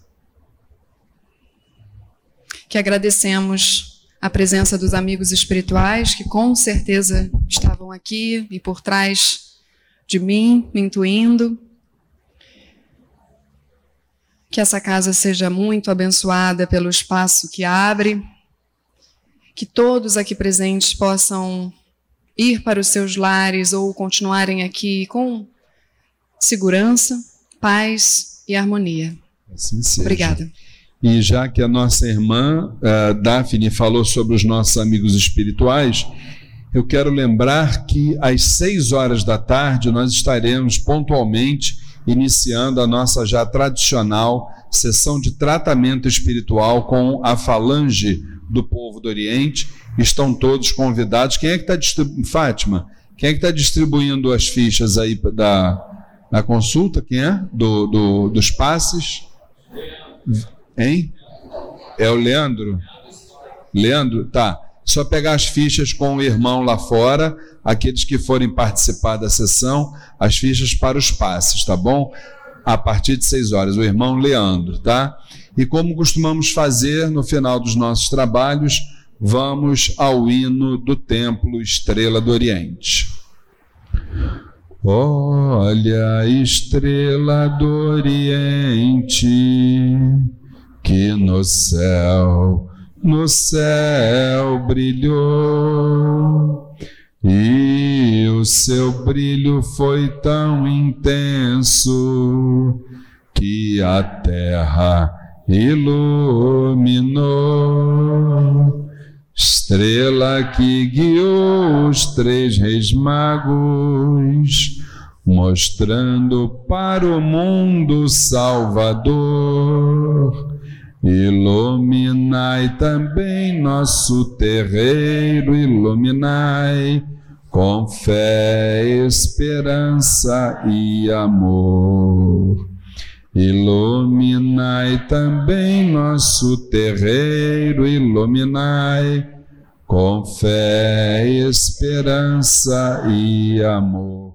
Que agradecemos a presença dos amigos espirituais que com certeza estavam aqui e por trás de mim, me intuindo. Que essa casa seja muito abençoada pelo espaço que abre, que todos aqui presentes possam ir para os seus lares ou continuarem aqui com segurança, paz e harmonia. Assim seja. Obrigada. E já que a nossa irmã uh, Daphne falou sobre os nossos amigos espirituais, eu quero lembrar que às seis horas da tarde nós estaremos pontualmente iniciando a nossa já tradicional sessão de tratamento espiritual com a falange do povo do Oriente. Estão todos convidados. Quem é que está distribuindo? Fátima, quem é que está distribuindo as fichas aí da, da consulta? Quem é? Do, do, dos passes? Hein? É o Leandro? Leandro? Tá. Só pegar as fichas com o irmão lá fora, aqueles que forem participar da sessão, as fichas para os passes, tá bom? A partir de seis horas, o irmão Leandro, tá? E como costumamos fazer no final dos nossos trabalhos, vamos ao hino do Templo Estrela do Oriente. Olha estrela do Oriente, que no céu no céu brilhou, e o seu brilho foi tão intenso que a terra iluminou. Estrela que guiou os três reis magos, mostrando para o mundo Salvador. Iluminai também nosso terreiro, iluminai com fé, esperança e amor. Iluminai também nosso terreiro, iluminai com fé, esperança e amor.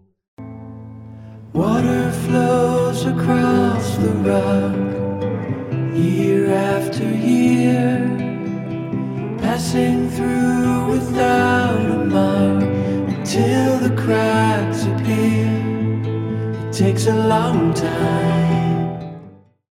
Water flows across the rock year after year, passing through without a mark until the cracks appear. It takes a long time.